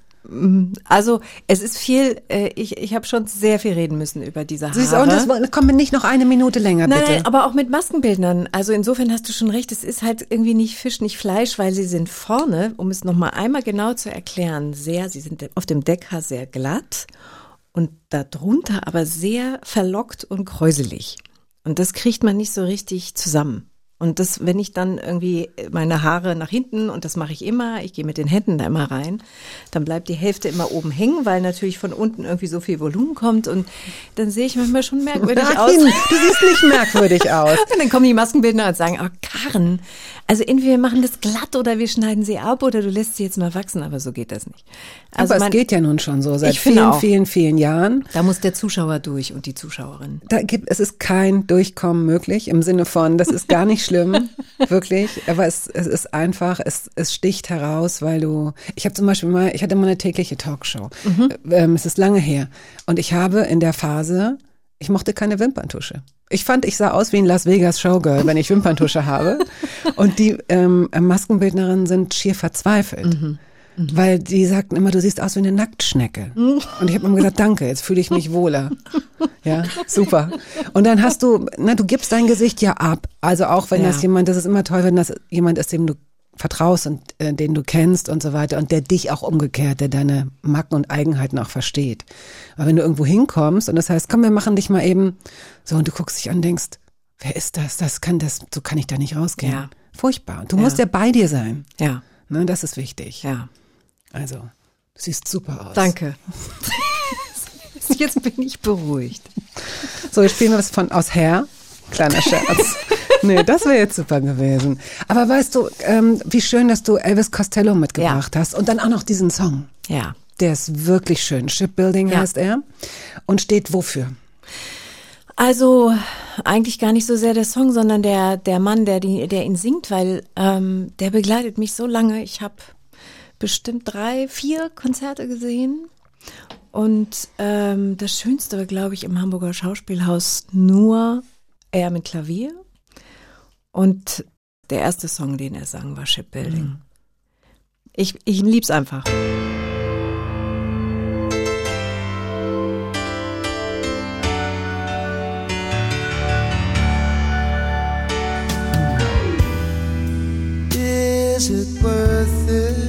Also es ist viel, äh, ich, ich habe schon sehr viel reden müssen über diese Haare. Siehst du, und das komm nicht noch eine Minute länger, Nein, bitte. nein, aber auch mit Maskenbildnern. Also insofern hast du schon recht, es ist halt irgendwie nicht Fisch, nicht Fleisch, weil sie sind vorne, um es nochmal einmal genau zu erklären, sehr, sie sind auf dem Deckhaar sehr glatt und darunter aber sehr verlockt und kräuselig. Und das kriegt man nicht so richtig zusammen. Und das, wenn ich dann irgendwie meine Haare nach hinten, und das mache ich immer, ich gehe mit den Händen da immer rein, dann bleibt die Hälfte immer oben hängen, weil natürlich von unten irgendwie so viel Volumen kommt und dann sehe ich manchmal schon merkwürdig aus. Nein, du siehst nicht merkwürdig aus. Und dann kommen die Maskenbildner und sagen, oh Karen, also entweder wir machen das glatt oder wir schneiden sie ab oder du lässt sie jetzt mal wachsen, aber so geht das nicht. Also Aber man, es geht ja nun schon so seit vielen, auch. vielen, vielen Jahren. da muss der Zuschauer durch und die Zuschauerin. Da gibt, es ist kein Durchkommen möglich im Sinne von, das ist gar nicht schlimm, wirklich. Aber es, es ist einfach, es, es sticht heraus, weil du. Ich habe zum Beispiel mal, ich hatte mal eine tägliche Talkshow. Ähm, es ist lange her. Und ich habe in der Phase, ich mochte keine Wimperntusche. Ich fand, ich sah aus wie ein Las Vegas Showgirl, wenn ich Wimperntusche habe. Und die ähm, Maskenbildnerinnen sind schier verzweifelt. Weil die sagten immer, du siehst aus wie eine Nacktschnecke. Und ich habe immer gesagt, danke, jetzt fühle ich mich wohler. Ja, super. Und dann hast du, na, du gibst dein Gesicht ja ab. Also auch wenn Ja. das jemand, das ist immer toll, wenn das jemand ist, dem du vertraust und äh, den du kennst und so weiter und der dich auch umgekehrt, der deine Macken und Eigenheiten auch versteht. Aber wenn du irgendwo hinkommst und das heißt, komm, wir machen dich mal eben so und du guckst dich an und denkst, wer ist das? Das kann das, so kann ich da nicht rausgehen. Ja. Furchtbar. Und du Ja. musst ja bei dir sein. Ja, Ne, das ist wichtig. ja. Also, du siehst super aus. Danke. Jetzt bin ich beruhigt. So, wir spielen was von aus Herr. Kleiner Scherz. nee, das wäre jetzt super gewesen. Aber weißt du, ähm, wie schön, dass du Elvis Costello mitgebracht hast und dann auch noch diesen Song. Ja. Der ist wirklich schön. Shipbuilding Ja. heißt er und steht wofür? Also eigentlich gar nicht so sehr der Song, sondern der, der Mann, der, der ihn singt, weil ähm, der begleitet mich so lange. Ich habe bestimmt drei, vier Konzerte gesehen. Und ähm, das Schönste war, glaube ich, im Hamburger Schauspielhaus nur er mit Klavier. Und der erste Song, den er sang, war Shipbuilding. Ich, ich lieb's einfach. Is it worth it?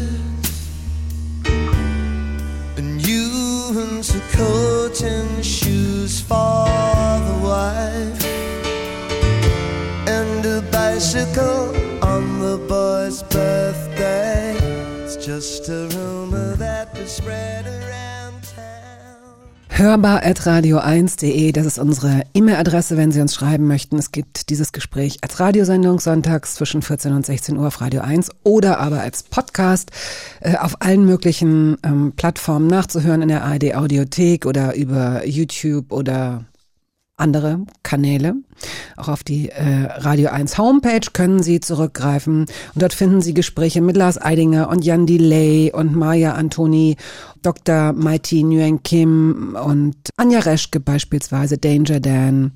Coat and shoes for the wife, and a bicycle on the boy's birthday. It's just a rumor that was spread around. hörbar.radio1.de, das ist unsere E-Mail-Adresse, wenn Sie uns schreiben möchten. Es gibt dieses Gespräch als Radiosendung sonntags zwischen 14 und 16 Uhr auf Radio 1 oder aber als Podcast äh, auf allen möglichen ähm, Plattformen nachzuhören in der ARD Audiothek oder über YouTube oder andere Kanäle. Auch auf die äh, Radio 1 Homepage können Sie zurückgreifen. Und dort finden Sie Gespräche mit Lars Eidinger und Jan Delay und Maya Antoni, Dr. Mighty Nguyen Kim und Anja Reschke beispielsweise, Danger Dan,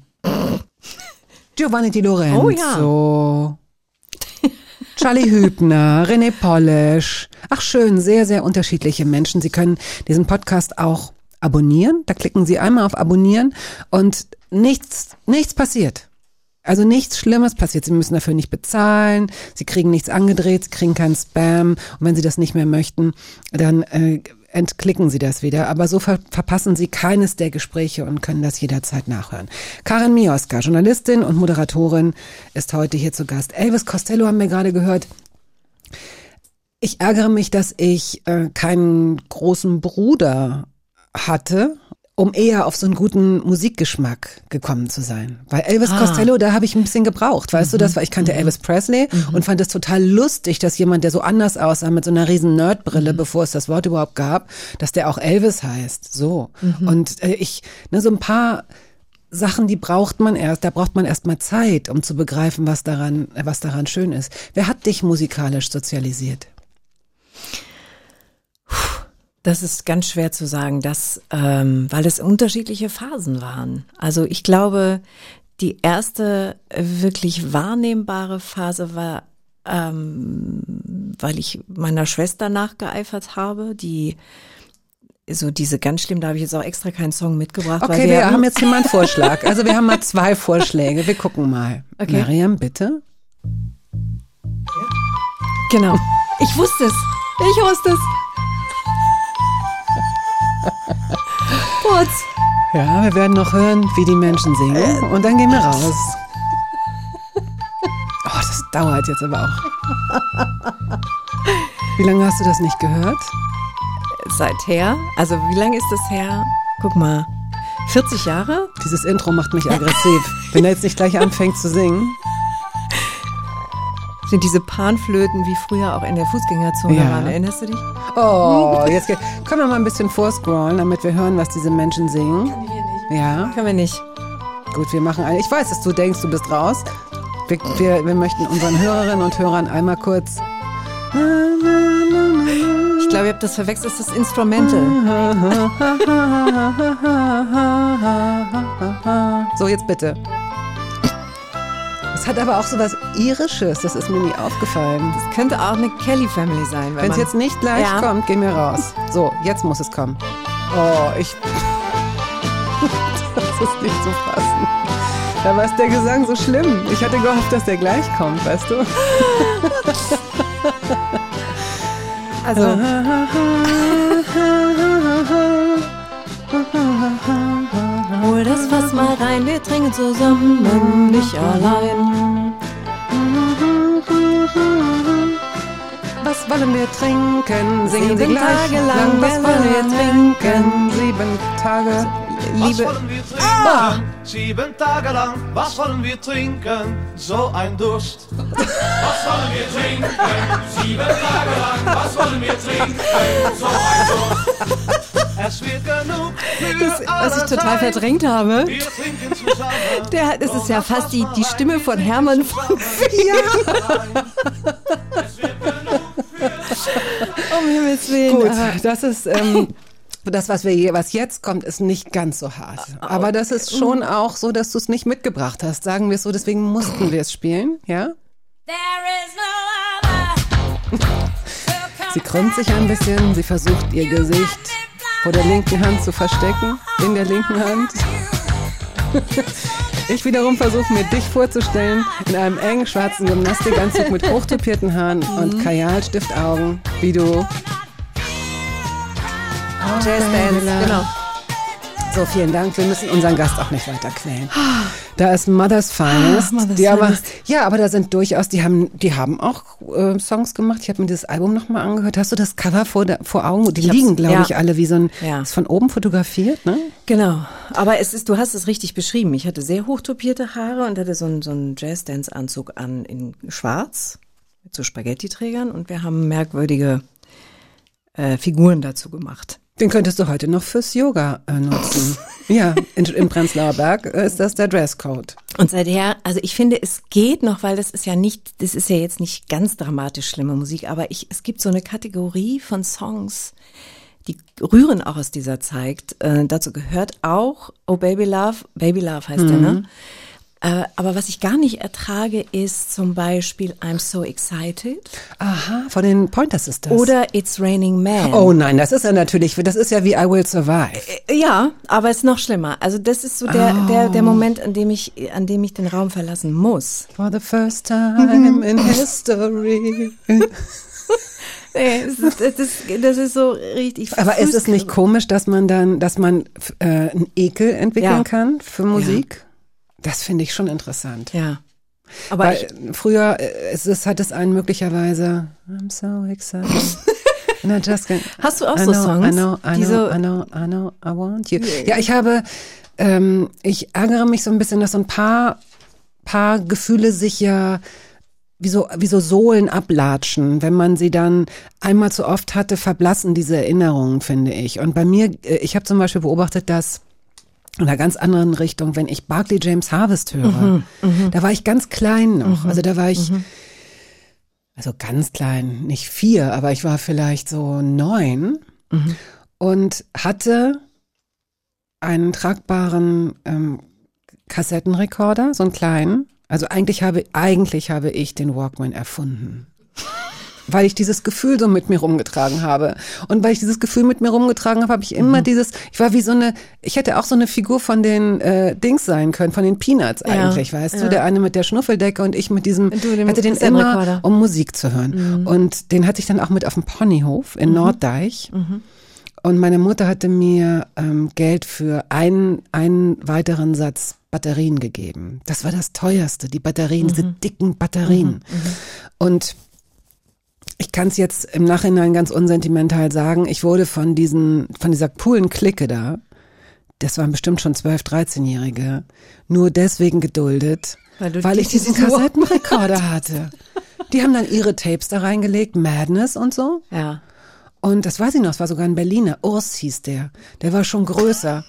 Giovanni Di Lorenzo. Oh ja. Charlie Hübner, René Polish. Ach schön, sehr, sehr unterschiedliche Menschen. Sie können diesen Podcast auch abonnieren. Da klicken Sie einmal auf Abonnieren und nichts, nichts passiert. Also nichts Schlimmes passiert. Sie müssen dafür nicht bezahlen. Sie kriegen nichts angedreht. Sie kriegen keinen Spam. Und wenn Sie das nicht mehr möchten, dann äh, entklicken Sie das wieder. Aber so ver verpassen Sie keines der Gespräche und können das jederzeit nachhören. Karin Mioska, Journalistin und Moderatorin, ist heute hier zu Gast. Elvis Costello haben wir gerade gehört. Ich ärgere mich, dass ich äh, keinen großen Bruder hatte, um eher auf so einen guten Musikgeschmack gekommen zu sein. Weil Elvis Ah. Costello, da habe ich ein bisschen gebraucht, weißt du das? Weil ich kannte Elvis Presley und fand es total lustig, dass jemand, der so anders aussah, mit so einer riesen Nerdbrille, bevor es das Wort überhaupt gab, dass der auch Elvis heißt. So. Und äh, ich, ne, so ein paar Sachen, die braucht man erst, da braucht man erst mal Zeit, um zu begreifen, was daran, was daran schön ist. Wer hat dich musikalisch sozialisiert? Das ist ganz schwer zu sagen, dass, ähm, weil es unterschiedliche Phasen waren. Also ich glaube, die erste wirklich wahrnehmbare Phase war, ähm, weil ich meiner Schwester nachgeeifert habe, die so diese ganz schlimm, da habe ich jetzt auch extra keinen Song mitgebracht. weil Okay, wir haben jetzt hier mal einen Vorschlag. Also wir haben mal zwei Vorschläge. Wir gucken mal. Okay. Mariam, bitte. Genau. Ich wusste es. Ich wusste es. Putz. Ja, wir werden noch hören, wie die Menschen singen. Und dann gehen wir raus. Oh, das dauert jetzt aber auch. Wie lange hast du das nicht gehört? Seither, also wie lange ist das her? Guck mal, 40 Jahre? Dieses Intro macht mich aggressiv. Wenn er jetzt nicht gleich anfängt zu singen. Sind diese Panflöten wie früher auch in der Fußgängerzone Ja. waren, erinnerst du dich? Oh, jetzt geht, können wir mal ein bisschen vorscrollen, damit wir hören, was diese Menschen singen. Ja, Können wir nicht. gut, wir machen eine. Ich weiß, dass du denkst, du bist raus. Wir, wir, wir möchten unseren Hörerinnen und Hörern einmal kurz. Ich glaube, ihr habt das verwechselt, das ist das Instrumental. So, jetzt bitte. Es hat aber auch so was Irisches, das ist mir nie aufgefallen. Das könnte auch eine Kelly Family sein. Wenn es jetzt nicht gleich Ja. kommt, gehen wir raus. So, jetzt muss es kommen. Oh, ich. das ist nicht zu fassen. Da war es der Gesang so schlimm. Ich hatte gehofft, dass der gleich kommt, weißt du? Also, hol das Fass mal rein, wir trinken zusammen, nicht allein. Was wollen wir trinken? Singen Sie Sieben gleich Tage lang. Was wollen wir trinken? Sieben Tage. Was Liebe, wollen wir trinken? Sieben Tage lang. Was wollen wir trinken? So ein Durst. Was wollen wir trinken? Sieben Tage lang. Was wollen wir trinken? So ein Durst. Es wird genug für das, was ich total sein. verdrängt habe. Der, hat- das ist ja fast die, die Stimme von Hermann von Um Himmels Willen. Gut, aber- das ist ähm, das, was wir was jetzt kommt, ist nicht ganz so hart. Aber das ist schon auch so, dass du es nicht mitgebracht hast, sagen wir es so. Deswegen mussten wir es spielen, ja? Sie krümmt sich ein bisschen, sie versucht ihr Gesicht vor der linken Hand zu verstecken, in der linken Hand. Ich wiederum versuche mir dich vorzustellen in einem engen schwarzen Gymnastikanzug mit hochtopierten Haaren und Kajalstiftsaugen, wie du Jazz Dance, genau. So, vielen Dank. Wir müssen unseren Gast auch nicht weiter quälen. Da ist Mother's Finest. Ah, Mother's die aber, Finest. ja, aber da sind durchaus, die haben, die haben auch äh, Songs gemacht. Ich habe mir dieses Album nochmal angehört. Hast du das Cover vor, der, vor Augen? Die liegen, glaube ja. ich, alle wie so ein, Ja. ist von oben fotografiert, ne? Genau, aber es ist, du hast es richtig beschrieben. Ich hatte sehr hochtopierte Haare und hatte so einen, so einen Jazzdance-Anzug an in schwarz mit so Spaghetti-Trägern und wir haben merkwürdige äh, Figuren dazu gemacht. Den könntest du heute noch fürs Yoga äh, nutzen. ja, in, in Prenzlauer Berg äh, ist das der Dresscode. Und seither, also ich finde, es geht noch, weil das ist ja nicht, das ist ja jetzt nicht ganz dramatisch schlimme Musik, aber ich, es gibt so eine Kategorie von Songs, die rühren auch aus dieser Zeit. Äh, dazu gehört auch Oh Baby Love, Baby Love heißt der, ne? Äh, aber was ich gar nicht ertrage, ist zum Beispiel I'm So Excited Aha, von den Pointer Sisters. oder It's Raining Man. Oh nein, das ist ja natürlich, das ist ja wie I Will Survive. Ja, aber es ist noch schlimmer. Also das ist so der, der, der Moment, an dem ich, an dem ich den Raum verlassen muss. For the first time in history. Nee, das ist, das ist, das ist so richtig. Aber ist es nicht komisch, dass man dann, dass man äh, einen Ekel entwickeln Ja. kann für Musik? Das finde ich schon interessant. Ja. Aber Weil ich, früher äh, es, es hat es einen möglicherweise I'm so excited. I just Hast du auch I so know, Songs, I know, I know, so- I know, I know, I want you. Ja, ich habe, ähm, ich ärgere mich so ein bisschen, dass so ein paar, paar Gefühle sich ja wie so, wie so Sohlen ablatschen. Wenn man sie dann einmal zu oft hatte, verblassen diese Erinnerungen, finde ich. Und bei mir, äh, ich habe zum Beispiel beobachtet, dass in einer ganz anderen Richtung, wenn ich Barclay James Harvest höre, da war ich ganz klein noch. Also da war ich, also ganz klein, nicht vier, aber ich war vielleicht so neun und hatte einen tragbaren ähm, Kassettenrekorder, so einen kleinen. Also eigentlich habe, eigentlich habe ich den Walkman erfunden. Weil ich dieses Gefühl so mit mir rumgetragen habe. Und weil ich dieses Gefühl mit mir rumgetragen habe, habe ich immer dieses, ich war wie so eine, ich hätte auch so eine Figur von den äh, Dings sein können, von den Peanuts eigentlich, weißt du? Der eine mit der Schnuffeldecke und ich mit diesem, Du dem hatte den immer, Kassettenrekorder. um Musik zu hören. Und den hatte ich dann auch mit auf dem Ponyhof in Norddeich. Und meine Mutter hatte mir ähm, Geld für einen, einen weiteren Satz Batterien gegeben. Das war das teuerste, die Batterien, diese dicken Batterien. Und ich kann es jetzt im Nachhinein ganz unsentimental sagen, ich wurde von diesen, von dieser coolen Clique da, das waren bestimmt schon 12-, 13-Jährige, nur deswegen geduldet, Weil weil ich diesen Kassettenrekorder hatte. Die haben dann ihre Tapes da reingelegt, Madness und so. ja. Und das weiß ich noch, es war sogar ein Berliner. Urs hieß der. Der war schon größer.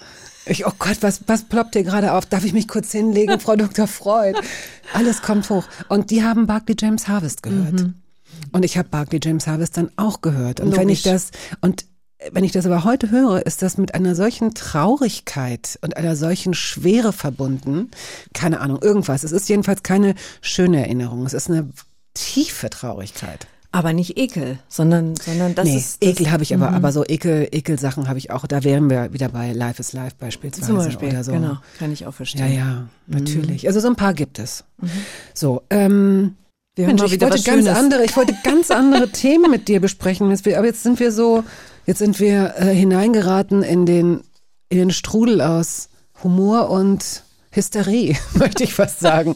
Ich, oh Gott, was, was ploppt hier gerade auf? Darf ich mich kurz hinlegen, Frau Dr. Freud? Alles kommt hoch. Und die haben Barclay James Harvest gehört. Und ich habe Barclay James Harvest dann auch gehört. Und wenn ich das, und wenn ich das aber heute höre, ist das mit einer solchen Traurigkeit und einer solchen Schwere verbunden. Keine Ahnung, irgendwas. Es ist jedenfalls keine schöne Erinnerung. Es ist eine tiefe Traurigkeit. Aber nicht Ekel, sondern, sondern das nee, ist. Das, Ekel habe ich aber, aber so Ekel, Ekelsachen habe ich auch. Da wären wir wieder bei Life is Life beispielsweise Zum Beispiel, oder so. genau. Kann ich auch Ja, verstehen. ja, natürlich. Also so ein paar gibt es. So, ähm, Wir Mensch, haben ich wollte ganz Schönes. andere, ich wollte ganz andere Themen mit dir besprechen. Aber jetzt sind wir so, jetzt sind wir äh, hineingeraten in den, in den Strudel aus Humor und Hysterie, möchte ich fast sagen.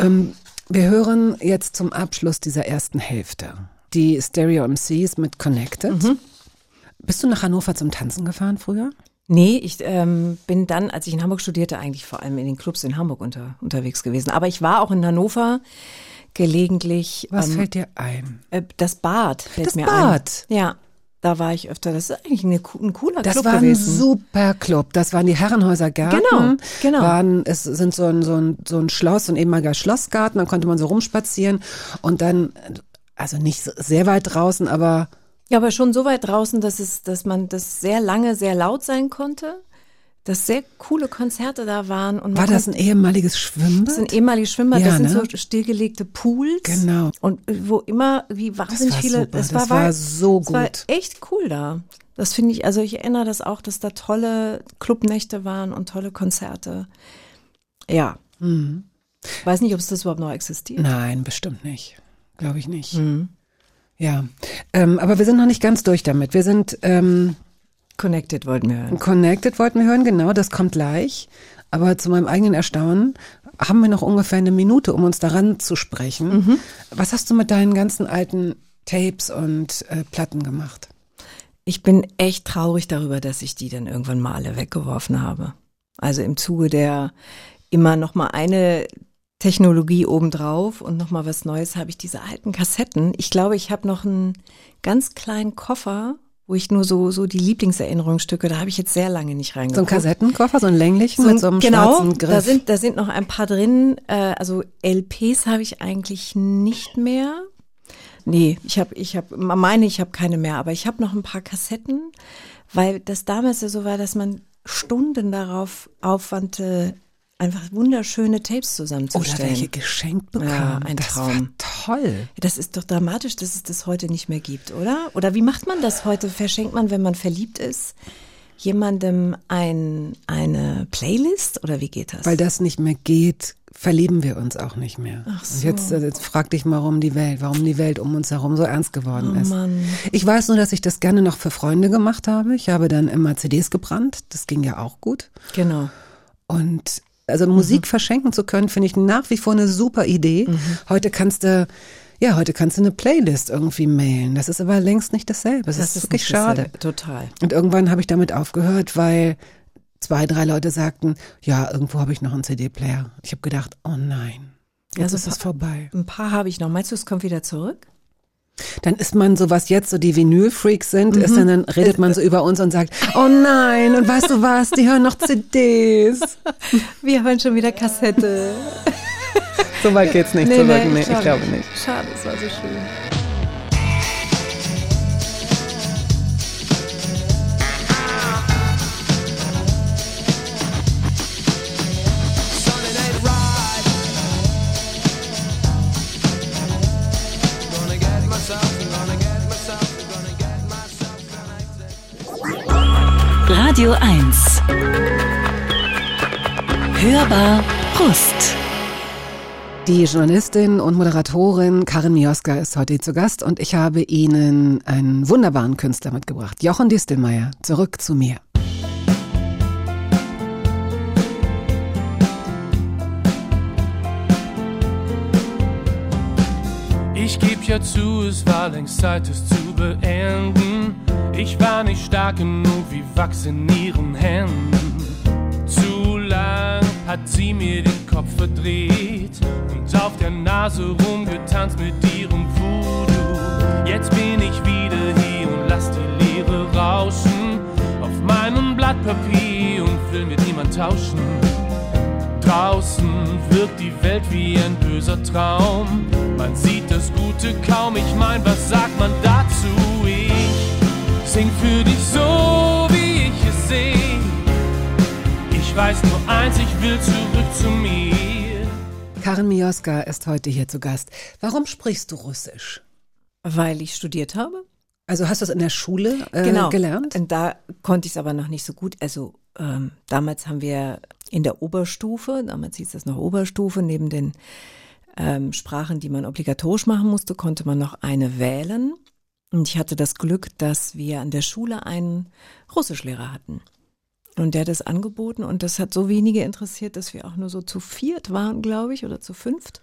ähm, wir hören jetzt zum Abschluss dieser ersten Hälfte die Stereo MCs mit Connected. Mhm. Bist du nach Hannover zum Tanzen gefahren früher? Nee, ich ähm, bin dann, als ich in Hamburg studierte, eigentlich vor allem in den Clubs in Hamburg unter, unterwegs gewesen. Aber ich war auch in Hannover gelegentlich. Was ähm, fällt dir ein? äh, das Bad fällt Das mir Bad? ein. Ja, da war ich öfter. Das ist eigentlich eine, ein cooler Das Club war ein gewesen. super Club. Das waren die Herrenhäuser Gärten. Genau, genau. Waren, es sind so ein, so ein, so ein Schloss, so ein ehemaliger Schlossgarten. Dann konnte man so rumspazieren und dann, also nicht sehr weit draußen, aber Ja, aber schon so weit draußen, dass es, dass man das sehr lange sehr laut sein konnte, dass sehr coole Konzerte da waren und war das ein ehemaliges Schwimmbad? das sind ehemalige Schwimmbad, Ja, das sind ne? so stillgelegte Pools. Genau. Und äh, wo immer, wie wahnsinnig viele, super, das, das war, war so das war gut. echt cool da. Das finde ich, also ich erinnere das auch, dass da tolle Clubnächte waren und tolle Konzerte. Ja. Mhm. Weiß nicht, ob es das überhaupt noch existiert. Nein, bestimmt nicht. Glaube ich nicht. Mhm. Ja, ähm, aber wir sind noch nicht ganz durch damit. Wir sind, ähm, Connected wollten wir hören. Connected wollten wir hören, genau, das kommt gleich. Aber zu meinem eigenen Erstaunen haben wir noch ungefähr eine Minute, um uns daran zu sprechen. Mhm. Was hast du mit deinen ganzen alten Tapes und äh, Platten gemacht? Ich bin echt traurig darüber, dass ich die dann irgendwann mal alle weggeworfen habe. Also im Zuge der immer noch mal eine Technologie obendrauf und noch mal was Neues habe ich diese alten Kassetten. Ich glaube, ich habe noch einen ganz kleinen Koffer, wo ich nur so so die Lieblingserinnerungsstücke, da habe ich jetzt sehr lange nicht So ein reingeguckt. Kassettenkoffer, so einen länglichen mit so einem genau, schwarzen Griff. da sind da sind noch ein paar drin. Äh, also LPs habe ich eigentlich nicht mehr. Nee, ich habe ich habe meine, ich habe keine mehr, aber ich habe noch ein paar Kassetten, weil das damals ja so war, dass man Stunden darauf aufwandte, einfach wunderschöne Tapes Oder zusammenzustellen. welche geschenkt bekam. Ja, ein das Traum. war toll. Das ist doch dramatisch, dass es das heute nicht mehr gibt, oder? Oder wie macht man das heute? Verschenkt man, wenn man verliebt ist, jemandem ein, eine Playlist oder wie geht das? Weil das nicht mehr geht, verlieben wir uns auch nicht mehr. Ach so. Und jetzt, äh, jetzt frag dich mal, warum die Welt, warum die Welt um uns herum so ernst geworden Oh ist. Mann. Ich weiß nur, dass ich das gerne noch für Freunde gemacht habe. Ich habe dann immer CDs gebrannt. Das ging ja auch gut. genau. Und also Musik verschenken zu können, finde ich nach wie vor eine super Idee. Heute kannst du, ja, heute kannst du eine Playlist irgendwie mailen. Das ist aber längst nicht dasselbe. Das, ist, wirklich nicht schade. Total. Und irgendwann habe ich damit aufgehört, weil zwei, drei Leute sagten, ja, irgendwo habe ich noch einen CD-Player. Ich habe gedacht, oh nein, jetzt Also ist pa- vorbei. Ein paar habe ich noch. Meinst du, es kommt wieder zurück? Dann ist man so, was jetzt so die Vinyl-Freaks sind, ist Mhm. dann, dann redet man so über uns und sagt, oh nein, und weißt du was, die hören noch CDs. Wir hören schon wieder Kassette. So weit geht's nicht zurück, nee, ich glaube nicht. Schade, es war so schön. Radio 1. Hörbar Brust. Die Journalistin und Moderatorin Karin Mioska ist heute zu Gast und ich habe Ihnen einen wunderbaren Künstler mitgebracht. Jochen Distelmeier, zurück zu mir. Ich geb ja zu, es war längst Zeit, es zu beenden. Ich war nicht stark genug wie Wachs in ihren Händen. Zu lang hat sie mir den Kopf verdreht und auf der Nase rumgetanzt mit ihrem Voodoo. Jetzt bin ich wieder hier und lass die Leere rauschen auf meinem Blatt Papier und will mit niemand tauschen. Draußen wirkt die Welt wie ein böser Traum. Man sieht das Gute kaum. Ich mein, was sagt man dazu? Ich sing für dich so, wie ich es seh. Ich weiß nur eins, ich will zurück zu mir. Karin Mioska ist heute hier zu Gast. Warum sprichst du Russisch? Weil ich studiert habe. Also hast du es in der Schule äh, genau. gelernt? Und da konnte ich es aber noch nicht so gut. Also ähm, damals haben wir in der Oberstufe, damals hieß das noch Oberstufe, neben den ähm, Sprachen, die man obligatorisch machen musste, konnte man noch eine wählen. Und ich hatte das Glück, dass wir an der Schule einen Russischlehrer hatten. Und der hat das angeboten und das hat so wenige interessiert, dass wir auch nur so zu viert waren, glaube ich, oder zu fünft.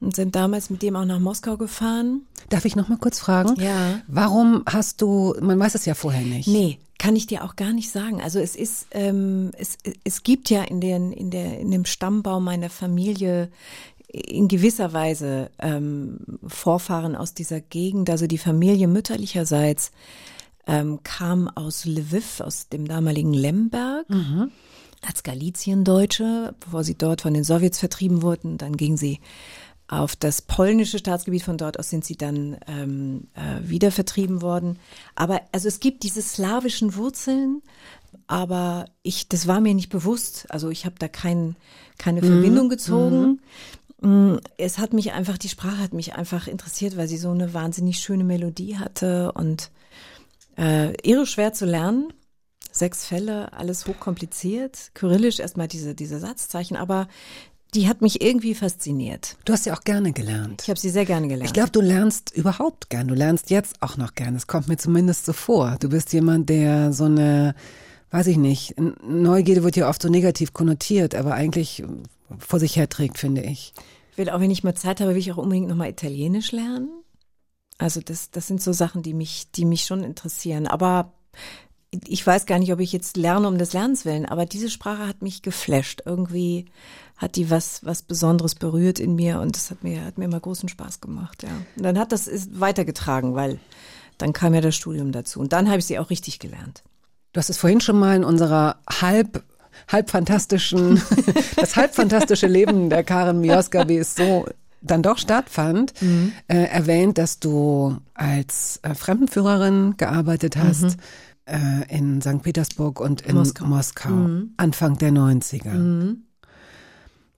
Und sind damals mit dem auch nach Moskau gefahren. Darf ich noch mal kurz fragen? Ja. Warum hast du, man weiß es ja vorher nicht. Nee, kann ich dir auch gar nicht sagen. Also es ist, ähm, es, es gibt ja in, den, in, der, in dem Stammbaum meiner Familie in gewisser Weise ähm, Vorfahren aus dieser Gegend. Also die Familie mütterlicherseits ähm, kam aus Lviv, aus dem damaligen Lemberg. Als Galiziendeutsche, bevor sie dort von den Sowjets vertrieben wurden, dann gingen sie auf das polnische Staatsgebiet. Von dort aus sind sie dann ähm, äh, wieder vertrieben worden. Aber also es gibt diese slawischen Wurzeln, aber ich, das war mir nicht bewusst. Also ich habe da kein, keine Verbindung gezogen. Mm, Es hat mich einfach, die Sprache hat mich einfach interessiert, weil sie so eine wahnsinnig schöne Melodie hatte und äh, irre schwer zu lernen. Sechs Fälle, alles hochkompliziert. Kyrillisch erstmal diese, diese Satzzeichen, aber die hat mich irgendwie fasziniert. Du hast ja auch gerne gelernt. Ich habe sie sehr gerne gelernt. Ich glaube, du lernst überhaupt gern. Du lernst jetzt auch noch gern. Es kommt mir zumindest so vor. Du bist jemand, der so eine, weiß ich nicht, Neugierde wird ja oft so negativ konnotiert, aber eigentlich vor sich herträgt, finde ich. Ich will auch, wenn ich mal Zeit habe, will ich auch unbedingt nochmal Italienisch lernen. Also das, das sind so Sachen, die mich, die mich schon interessieren. Aber ich weiß gar nicht, ob ich jetzt lerne um des Lernens willen, aber diese Sprache hat mich geflasht. Irgendwie hat die was, was Besonderes berührt in mir und das hat mir, hat mir immer großen Spaß gemacht, ja. Und dann hat das ist weitergetragen, weil dann kam ja das Studium dazu und dann habe ich sie auch richtig gelernt. Du hast es vorhin schon mal in unserer halb halb fantastischen, das halb fantastische Leben der Karen Mioska, wie es so dann doch stattfand, mhm. äh, erwähnt, dass du als äh, Fremdenführerin gearbeitet hast mhm. Äh, in St. Petersburg und in Moskau, Moskau mhm. Anfang der 90er. Mhm.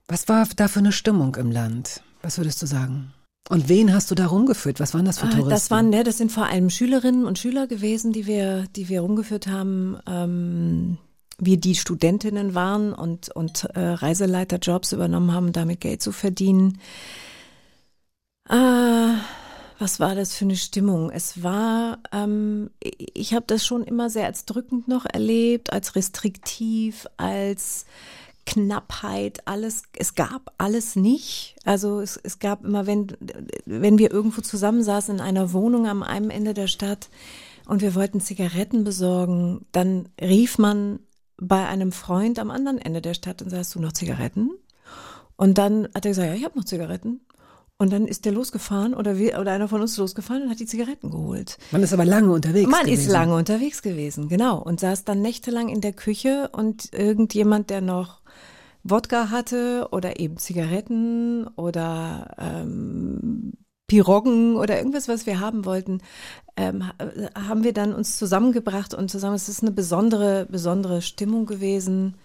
Was war da für eine Stimmung im Land? Was würdest du sagen? Und wen hast du da rumgeführt? Was waren das für ah, Touristen? Das waren, ja, das sind vor allem Schülerinnen und Schüler gewesen, die wir, die wir rumgeführt haben. Ähm, wir die Studentinnen waren und, und äh, Reiseleiterjobs übernommen haben, damit Geld zu verdienen. Ah, was war das für eine Stimmung? Es war, ähm, ich habe das schon immer sehr als drückend noch erlebt, als restriktiv, als Knappheit, alles, es gab alles nicht. Also es, es gab immer, wenn, wenn wir irgendwo zusammensaßen in einer Wohnung am einem Ende der Stadt und wir wollten Zigaretten besorgen, dann rief man bei einem Freund am anderen Ende der Stadt und sagst, du noch Zigaretten? Und dann hat er gesagt, ja, ich habe noch Zigaretten. Und dann ist der losgefahren oder, wir, oder einer von uns losgefahren und hat die Zigaretten geholt. Man ist aber lange unterwegs Man gewesen. ist lange unterwegs gewesen, genau. Und saß dann nächtelang in der Küche und irgendjemand, der noch Wodka hatte oder eben Zigaretten oder ähm, Piroggen oder irgendwas, was wir haben wollten, ähm, haben wir dann uns zusammengebracht und zusammen, es ist eine besondere, besondere Stimmung gewesen,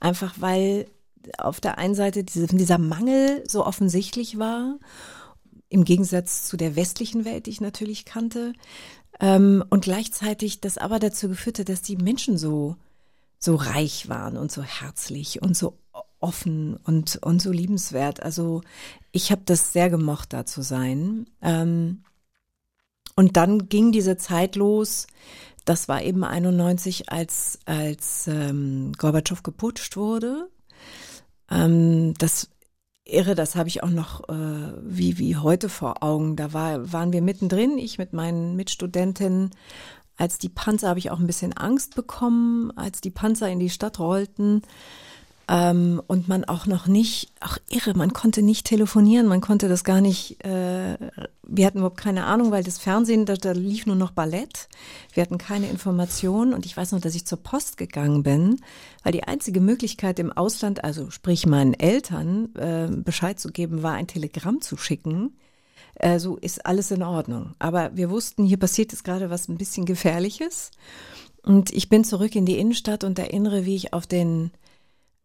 einfach weil auf der einen Seite diese, dieser Mangel so offensichtlich war, im Gegensatz zu der westlichen Welt, die ich natürlich kannte, ähm, und gleichzeitig das aber dazu geführt hat, dass die Menschen so, so reich waren und so herzlich und so offen und, und so liebenswert. Also ich habe das sehr gemocht, da zu sein. Ähm, und dann ging diese Zeit los. Das war eben 91, als, als ähm, Gorbatschow geputscht wurde. Ähm, das irre, das habe ich auch noch äh, wie, wie heute vor Augen. Da war, waren wir mittendrin, ich mit meinen Mitstudentinnen. Als die Panzer habe ich auch ein bisschen Angst bekommen, als die Panzer in die Stadt rollten. Ähm, und man auch noch nicht, ach irre, man konnte nicht telefonieren, man konnte das gar nicht, äh, wir hatten überhaupt keine Ahnung, weil das Fernsehen, da, da lief nur noch Ballett, wir hatten keine Informationen und ich weiß noch, dass ich zur Post gegangen bin, weil die einzige Möglichkeit im Ausland, also sprich meinen Eltern, äh, Bescheid zu geben, war ein Telegramm zu schicken. Äh, so ist alles in Ordnung. Aber wir wussten, hier passiert jetzt gerade was ein bisschen Gefährliches. Und ich bin zurück in die Innenstadt und erinnere, wie ich auf den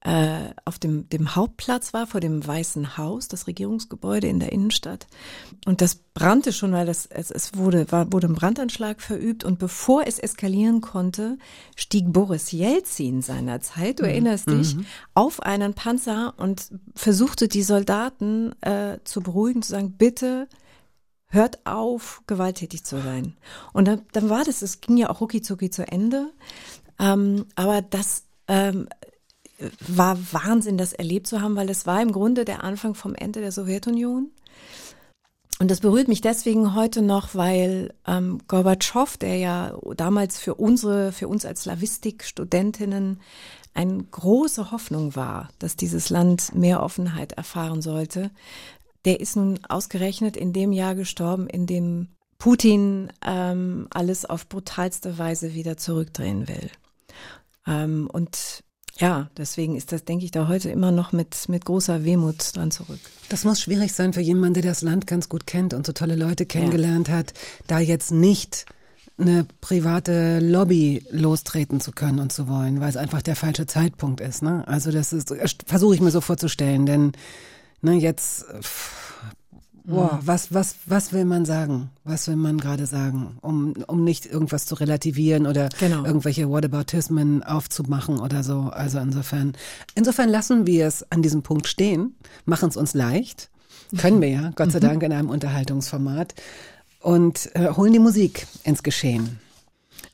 äh, auf dem, dem Hauptplatz war, vor dem Weißen Haus, das Regierungsgebäude in der Innenstadt. Und das brannte schon, weil das, es, es wurde, war, wurde ein Brandanschlag verübt. Und bevor es eskalieren konnte, stieg Boris Jelzin seinerzeit, du mhm. erinnerst dich, mhm. auf einen Panzer und versuchte die Soldaten äh, zu beruhigen, zu sagen, bitte hört auf, gewalttätig zu sein. Und dann, dann war das, es ging ja auch rucki zucki zu Ende. Ähm, aber das ähm, war Wahnsinn, das erlebt zu haben, weil es war im Grunde der Anfang vom Ende der Sowjetunion. Und das berührt mich deswegen heute noch, weil ähm, Gorbatschow, der ja damals für unsere, für uns als Slavistik-Studentinnen eine große Hoffnung war, dass dieses Land mehr Offenheit erfahren sollte, der ist nun ausgerechnet in dem Jahr gestorben, in dem Putin ähm, alles auf brutalste Weise wieder zurückdrehen will. Ähm, und ja, deswegen ist das, denke ich, da heute immer noch mit, mit großer Wehmut dran zurück. Das muss schwierig sein für jemanden, der das Land ganz gut kennt und so tolle Leute kennengelernt ja. hat, da jetzt nicht eine private Lobby lostreten zu können und zu wollen, weil es einfach der falsche Zeitpunkt ist. Ne? Also das ist, versuche ich mir so vorzustellen, denn ne, jetzt Boah, was, was, was will man sagen? Was will man gerade sagen? Um, um nicht irgendwas zu relativieren oder Genau. irgendwelche Whataboutismen aufzumachen oder so. Also insofern, insofern lassen wir es an diesem Punkt stehen, machen es uns leicht. Können wir ja, Gott sei Dank in einem Unterhaltungsformat. Und äh, holen die Musik ins Geschehen.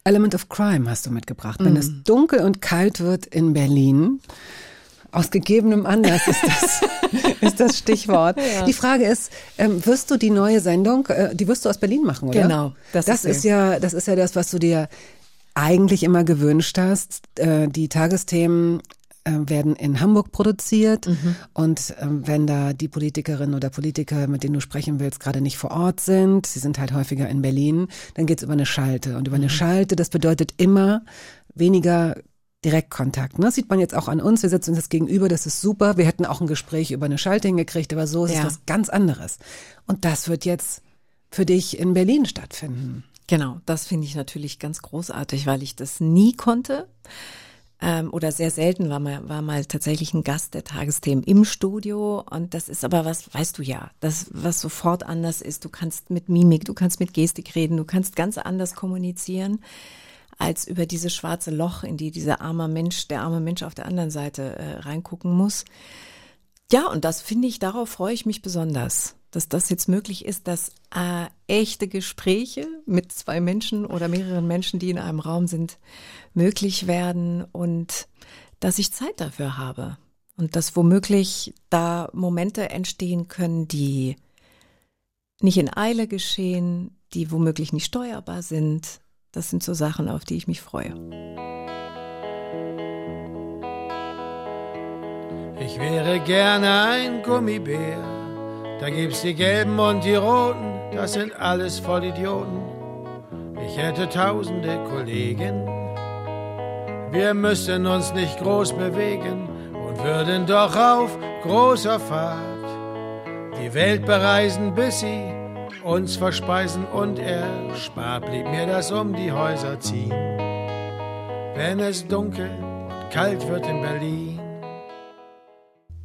Element of Crime hast du mitgebracht. Wenn es dunkel und kalt wird in Berlin, aus gegebenem Anlass ist das, ist das Stichwort. Die Frage ist, ähm, wirst du die neue Sendung, äh, die wirst du aus Berlin machen, oder? Genau, das Das, ist ja, das ist ja das, was du dir eigentlich immer gewünscht hast. Äh, die Tagesthemen äh, werden in Hamburg produziert Mhm. und ähm, wenn da die Politikerinnen oder Politiker, mit denen du sprechen willst, gerade nicht vor Ort sind, sie sind halt häufiger in Berlin, dann geht's über eine Schalte. Und über Mhm. eine Schalte, das bedeutet immer weniger Direktkontakt. Ne? Das sieht man jetzt auch an uns. Wir sitzen uns jetzt gegenüber, das ist super. Wir hätten auch ein Gespräch über eine Schalte hingekriegt, aber so ist Ja. es was ganz anderes. Und das wird jetzt für dich in Berlin stattfinden. Genau, das finde ich natürlich ganz großartig, weil ich das nie konnte. Ähm, oder sehr selten war mal, war mal tatsächlich ein Gast der Tagesthemen im Studio. Und das ist aber was, weißt du ja, das, was sofort anders ist. Du kannst mit Mimik, du kannst mit Gestik reden, du kannst ganz anders kommunizieren als über dieses schwarze Loch, in die dieser arme Mensch, der arme Mensch auf der anderen Seite äh, reingucken muss. Ja, und das finde ich, darauf freue ich mich besonders, dass das jetzt möglich ist, dass äh, echte Gespräche mit zwei Menschen oder mehreren Menschen, die in einem Raum sind, möglich werden und dass ich Zeit dafür habe und dass womöglich da Momente entstehen können, die nicht in Eile geschehen, die womöglich nicht steuerbar sind. Das sind so Sachen, auf die ich mich freue. Ich wäre gerne ein Gummibär. Da gibt's die Gelben und die Roten, das sind alles Vollidioten. Ich hätte tausende Kollegen. Wir müssen uns nicht groß bewegen und würden doch auf großer Fahrt die Welt bereisen, bis sie uns verspeisen und erspart blieb mir das um die Häuser ziehen. Wenn es dunkel und kalt wird in Berlin.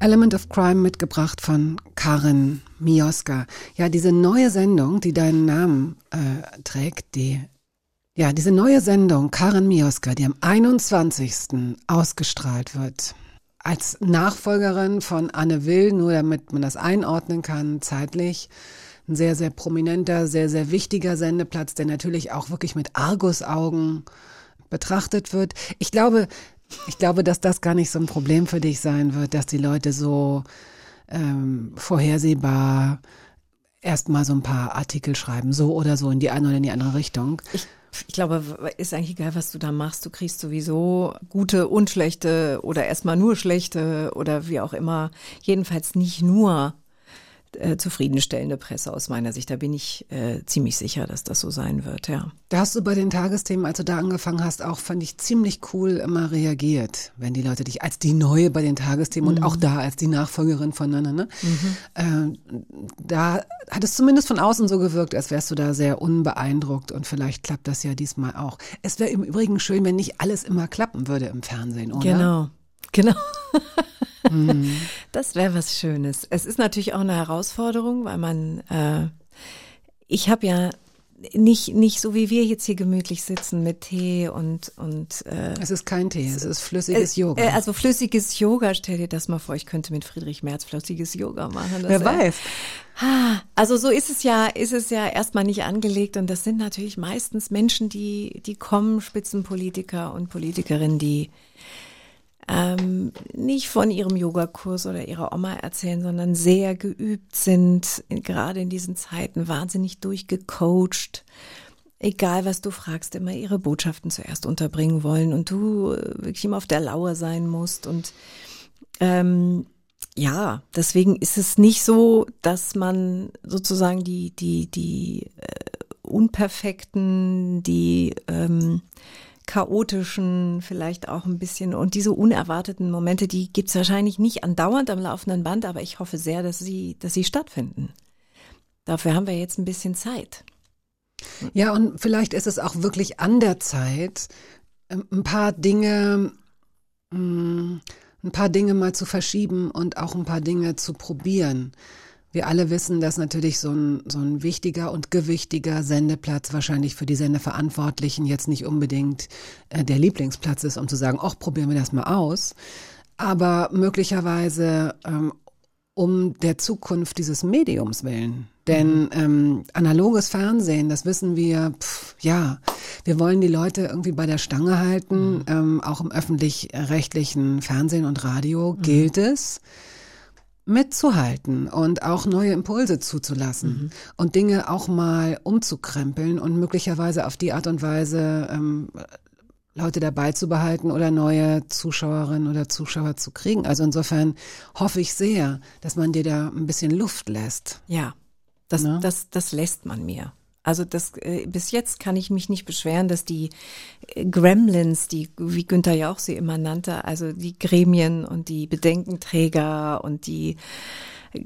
Element of Crime mitgebracht von Karin Mioska. Ja, diese neue Sendung, die deinen Namen äh, trägt, die ja, diese neue Sendung Karin Mioska, die am 21. ausgestrahlt wird, als Nachfolgerin von Anne Will, nur damit man das einordnen kann, zeitlich, ein sehr, sehr prominenter, sehr, sehr wichtiger Sendeplatz, der natürlich auch wirklich mit Argusaugen betrachtet wird. Ich glaube, ich glaube, dass das gar nicht so ein Problem für dich sein wird, dass die Leute so ähm, vorhersehbar erstmal so ein paar Artikel schreiben, so oder so in die eine oder in die andere Richtung. Ich, ich glaube, ist eigentlich egal, was du da machst. Du kriegst sowieso gute und schlechte oder erstmal nur schlechte oder wie auch immer. Jedenfalls nicht nur äh, zufriedenstellende Presse aus meiner Sicht. Da bin ich äh, ziemlich sicher, dass das so sein wird, ja. Da hast du bei den Tagesthemen, als du da angefangen hast, auch, fand ich, ziemlich cool immer reagiert, wenn die Leute dich als die Neue bei den Tagesthemen und auch da als die Nachfolgerin voneinander, ne? Ähm, da hat es zumindest von außen so gewirkt, als wärst du da sehr unbeeindruckt und vielleicht klappt das ja diesmal auch. Es wäre im Übrigen schön, wenn nicht alles immer klappen würde im Fernsehen, oder? Genau. Genau. Das wäre was Schönes. Es ist natürlich auch eine Herausforderung, weil man, äh, ich habe ja nicht, nicht so wie wir jetzt hier gemütlich sitzen mit Tee und, und äh, Es ist kein Tee, es ist flüssiges äh, Yoga. Äh, also flüssiges Yoga, stell dir das mal vor, ich könnte mit Friedrich Merz flüssiges Yoga machen. Das Wer weiß. Also so ist es ja, ist es ja erstmal nicht angelegt und das sind natürlich meistens Menschen, die, die kommen, Spitzenpolitiker und Politikerinnen, die ähm, nicht von ihrem Yogakurs oder ihrer Oma erzählen, sondern sehr geübt sind, in, gerade in diesen Zeiten wahnsinnig durchgecoacht. Egal, was du fragst, immer ihre Botschaften zuerst unterbringen wollen und du äh, wirklich immer auf der Lauer sein musst und ähm, ja, deswegen ist es nicht so, dass man sozusagen die, die, die äh, unperfekten, die ähm, chaotischen, vielleicht auch ein bisschen und diese unerwarteten Momente, die gibt's wahrscheinlich nicht andauernd am laufenden Band, aber ich hoffe sehr, dass sie, dass sie stattfinden. Dafür haben wir jetzt ein bisschen Zeit. Ja, und vielleicht ist es auch wirklich an der Zeit, ähm, ein paar Dinge, mh, ein paar Dinge mal zu verschieben und auch ein paar Dinge zu probieren. Wir alle wissen, dass natürlich so ein, so ein wichtiger und gewichtiger Sendeplatz wahrscheinlich für die Sendeverantwortlichen jetzt nicht unbedingt äh, der Lieblingsplatz ist, um zu sagen, ach, probieren wir das mal aus. Aber möglicherweise ähm, um der Zukunft dieses Mediums willen. Denn ähm, analoges Fernsehen, das wissen wir, pff, ja, wir wollen die Leute irgendwie bei der Stange halten. Ähm, auch im öffentlich-rechtlichen Fernsehen und Radio gilt es, mitzuhalten und auch neue Impulse zuzulassen und Dinge auch mal umzukrempeln und möglicherweise auf die Art und Weise ähm, Leute dabei zu behalten oder neue Zuschauerinnen oder Zuschauer zu kriegen. Also insofern hoffe ich sehr, dass man dir da ein bisschen Luft lässt. Ja, das, Ne? das, das lässt man mir. Also das äh, bis jetzt kann ich mich nicht beschweren, dass die äh, Gremlins, die wie Günther ja auch sie immer nannte, also die Gremien und die Bedenkenträger und die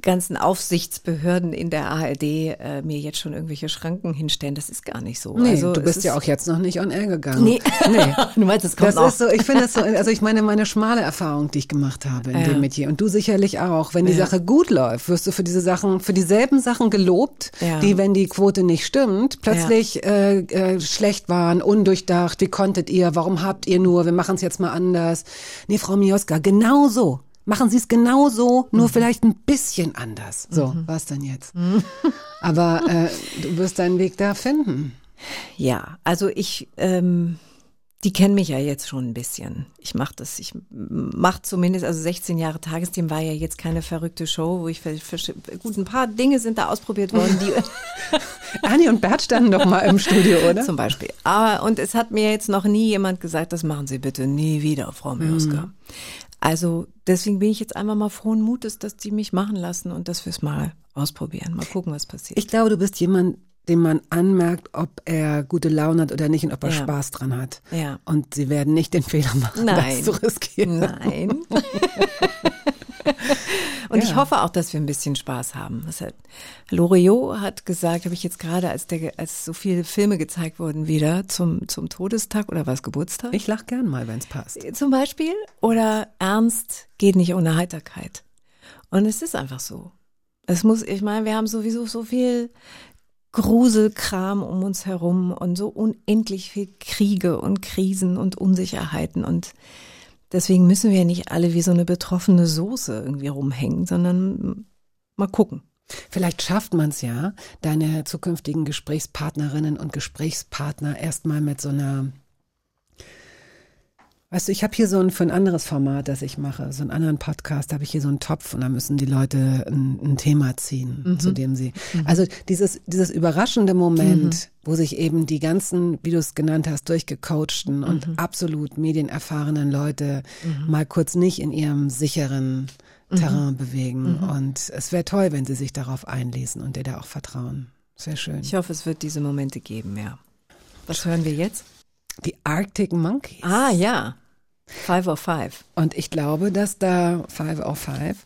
ganzen Aufsichtsbehörden in der ARD äh, mir jetzt schon irgendwelche Schranken hinstellen. Das ist gar nicht so. Nee, also du bist ist, ja auch jetzt noch nicht on air gegangen. Nee. nee. du meinst, es kommt Das noch. ist so, ich finde das so, also ich meine, meine schmale Erfahrung, die ich gemacht habe in Ja. dem Metier. Und du sicherlich auch. Wenn die Ja. Sache gut läuft, wirst du für diese Sachen, für dieselben Sachen gelobt, Ja. die, wenn die Quote nicht stimmt, plötzlich äh, äh, schlecht waren, undurchdacht, wie konntet ihr, warum habt ihr nur, wir machen es jetzt mal anders. Nee, Frau Mioska, genau so. Machen Sie es genau so, nur vielleicht ein bisschen anders. So, was denn jetzt? Aber äh, du wirst deinen Weg da finden. Ja, also ich, ähm, die kennen mich ja jetzt schon ein bisschen. Ich mache das, ich mache zumindest, also 16 Jahre Tagesteam war ja jetzt keine verrückte Show, wo ich für, für, gut ein paar Dinge sind da ausprobiert worden, die Anni und Bert standen doch mal im Studio, oder? zum Beispiel. Aber und es hat mir jetzt noch nie jemand gesagt, das machen Sie bitte nie wieder, Frau Mioska. Also deswegen bin ich jetzt einmal mal frohen Mutes, dass die mich machen lassen und dass wir es mal ausprobieren, mal gucken, was passiert. Ich glaube, du bist jemand, dem man anmerkt, ob er gute Laune hat oder nicht und ob er Ja. Spaß dran hat. Ja. Und sie werden nicht den Fehler machen, Nein. das zu riskieren. Nein. Und ich Ja. hoffe auch, dass wir ein bisschen Spaß haben. Hat, Loriot hat gesagt, habe ich jetzt gerade, als, der, als so viele Filme gezeigt wurden wieder zum, zum Todestag oder was, Geburtstag? Ich lach gern mal, wenn es passt. zum Beispiel. Oder Ernst geht nicht ohne Heiterkeit. Und es ist einfach so. Es muss, ich meine, wir haben sowieso so viel Gruselkram um uns herum und so unendlich viel Kriege und Krisen und Unsicherheiten und deswegen müssen wir nicht alle wie so eine betroffene Soße irgendwie rumhängen, sondern mal gucken. Vielleicht schafft man es ja, deine zukünftigen Gesprächspartnerinnen und Gesprächspartner erstmal mit so einer Weißt du, ich habe hier so ein für ein anderes Format, das ich mache, so einen anderen Podcast, habe ich hier so einen Topf und da müssen die Leute ein, ein Thema ziehen, zu dem sie. Also dieses dieses überraschende Moment, wo sich eben die ganzen, wie du es genannt hast, durchgecoachten und absolut medienerfahrenen Leute mal kurz nicht in ihrem sicheren Terrain bewegen. Und es wäre toll, wenn sie sich darauf einlesen und dir da auch vertrauen. Sehr schön. Ich hoffe, es wird diese Momente geben, ja. Was hören wir jetzt? Die Arctic Monkeys. Ah, ja. Five of Five. Und ich glaube, dass da Five of Five,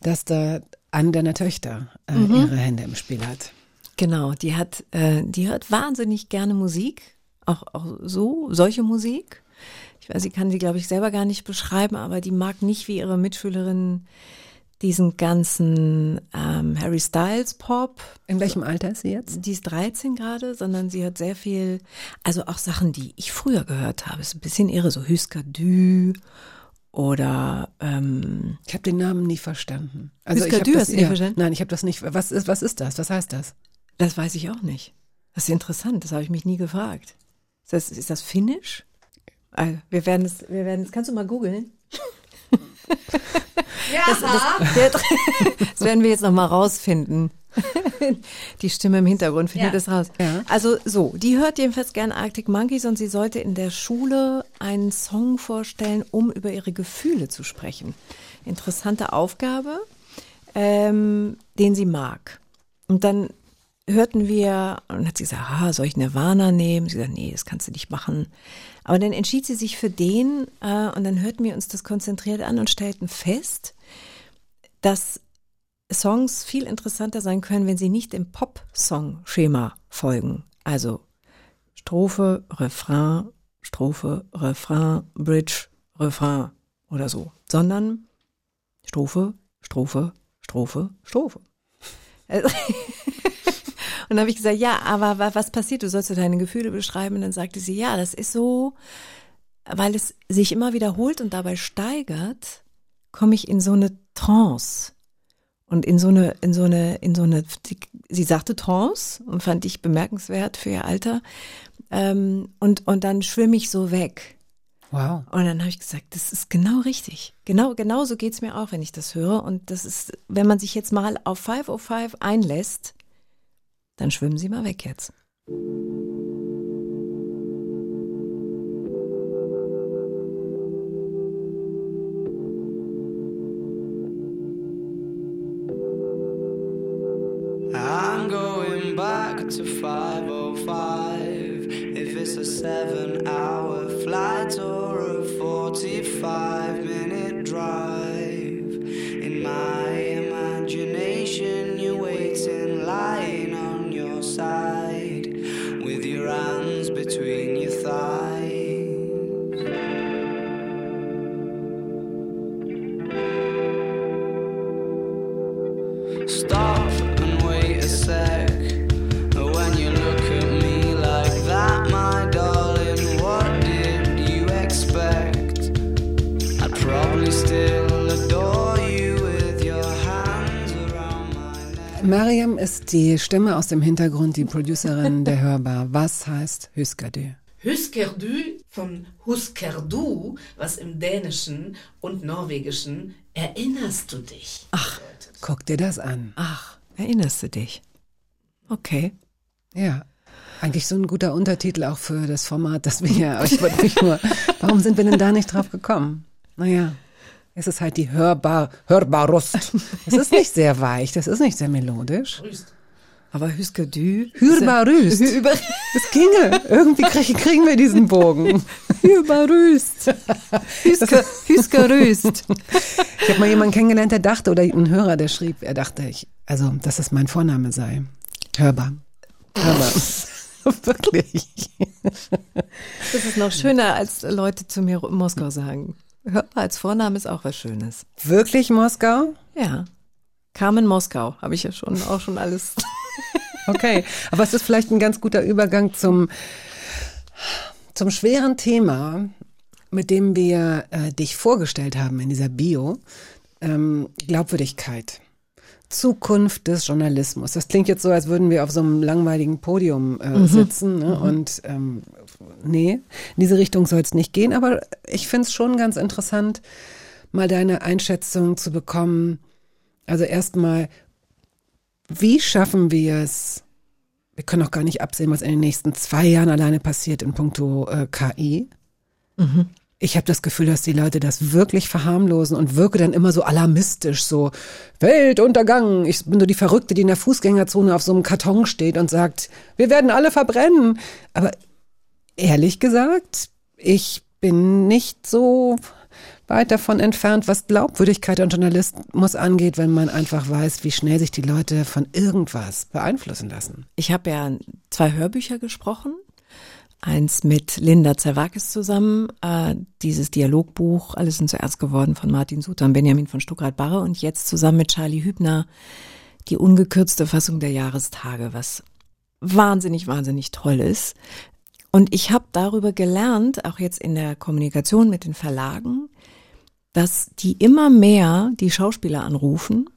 dass da eine deiner Töchter äh, ihre Hände im Spiel hat. Genau, die hat, äh, die hört wahnsinnig gerne Musik, auch, auch so, solche Musik. Ich weiß, sie kann sie, glaube ich, selber gar nicht beschreiben, aber die mag nicht wie ihre Mitschülerin diesen ganzen ähm, Harry Styles Pop. In welchem Alter ist sie jetzt? Die ist 13 gerade, sondern sie hört sehr viel, also auch Sachen, die ich früher gehört habe. Ist ein bisschen irre, so Husker Du oder ähm, Ich habe den Namen nie verstanden. Also Husker Du das, hast du nicht verstanden? Nein, ich habe das nicht. Was ist, was ist das? Was heißt das? Das weiß ich auch nicht. Das ist interessant, das habe ich mich nie gefragt. Ist das, ist das Finnisch? Also, wir werden es, wir werden es, kannst du mal googeln? Ja. Das, das, das werden wir jetzt noch mal rausfinden. Die Stimme im Hintergrund findet es raus. Ja. Also so, die hört jedenfalls gern Arctic Monkeys und sie sollte in der Schule einen Song vorstellen, um über ihre Gefühle zu sprechen. Interessante Aufgabe, ähm, den sie mag. Und dann hörten wir, und hat sie gesagt, ah, soll ich Nirvana nehmen? Sie gesagt, nee, das kannst du nicht machen. Aber dann entschied sie sich für den äh, und dann hörten wir uns das konzentriert an und stellten fest, dass Songs viel interessanter sein können, wenn sie nicht im Pop-Song-Schema folgen. Also Strophe, Refrain, Strophe, Refrain, Bridge, Refrain oder so, sondern Strophe, Strophe, Strophe, Strophe. Und dann habe ich gesagt, ja, aber wa- was passiert? Du sollst ja deine Gefühle beschreiben. Und dann sagte sie, ja, das ist so, weil es sich immer wiederholt und dabei steigert, komme ich in so eine Trance. Und in so eine, in so eine, in so eine, sie sagte Trance und fand ich bemerkenswert für ihr Alter. Ähm, und, und dann schwimme ich so weg. Wow. Und dann habe ich gesagt, das ist genau richtig. Genau, genau so geht's mir auch, wenn ich das höre. Und das ist, wenn man sich jetzt mal auf 505 einlässt, dann schwimmen Sie mal weg jetzt. I'm going back to 505. If it's a seven hour flight or a 45 minute drive. Mariam ist die Stimme aus dem Hintergrund, die Producerin der Hörbar. Was heißt Hüskadü? Huskerdu von Huskerdu, was im Dänischen und Norwegischen erinnerst du dich? Ach, Guck dir das an. ach, erinnerst du dich? Okay. Ja. Eigentlich so ein guter Untertitel auch für das Format, das wir hier, aber ich wollte mich nur, warum sind wir denn da nicht drauf gekommen? Naja, es ist halt die Hörbar, Hörbarust. Es ist nicht sehr weich, das ist nicht sehr melodisch. Aber Hüskadü. Hürbarüst. Über, Das ginge. Irgendwie krieg, kriegen wir diesen Bogen. Hüsker, Hüskerüst. Ich habe mal jemanden kennengelernt, der dachte, oder einen Hörer, der schrieb, er dachte, ich, also, dass es mein Vorname sei. Hörbar. Hörbar. Wirklich. Das ist noch schöner, als Leute zu mir in Moskau sagen. Hör mal, als Vorname ist auch was Schönes. Wirklich Moskau? Ja. Carmen Moskau, habe ich ja schon auch schon alles. Okay, aber es ist vielleicht ein ganz guter Übergang zum, zum schweren Thema, mit dem wir äh, dich vorgestellt haben in dieser Bio, ähm, Glaubwürdigkeit. Zukunft des Journalismus. Das klingt jetzt so, als würden wir auf so einem langweiligen Podium äh, sitzen. Ne? Und ähm, nee, in diese Richtung soll es nicht gehen. Aber ich finde es schon ganz interessant, mal deine Einschätzung zu bekommen. Also erstmal, wie schaffen wir es? Wir können auch gar nicht absehen, was in den nächsten zwei Jahren alleine passiert in puncto äh, KI. Ich habe das Gefühl, dass die Leute das wirklich verharmlosen und wirke dann immer so alarmistisch, so Weltuntergang. Ich bin so die Verrückte, die in der Fußgängerzone auf so einem Karton steht und sagt, wir werden alle verbrennen. Aber ehrlich gesagt, ich bin nicht so weit davon entfernt, was Glaubwürdigkeit und Journalismus angeht, wenn man einfach weiß, wie schnell sich die Leute von irgendwas beeinflussen lassen. Ich habe ja zwei Hörbücher gesprochen. Eins mit Linda Zerwakis zusammen, äh, dieses Dialogbuch, alles sind zuerst geworden von Martin Suter und Benjamin von Stuckrad-Barre und jetzt zusammen mit Charlie Hübner die ungekürzte Fassung der Jahrestage, was wahnsinnig, wahnsinnig toll ist. Und ich habe darüber gelernt, auch jetzt in der Kommunikation mit den Verlagen, dass die immer mehr die Schauspieler anrufen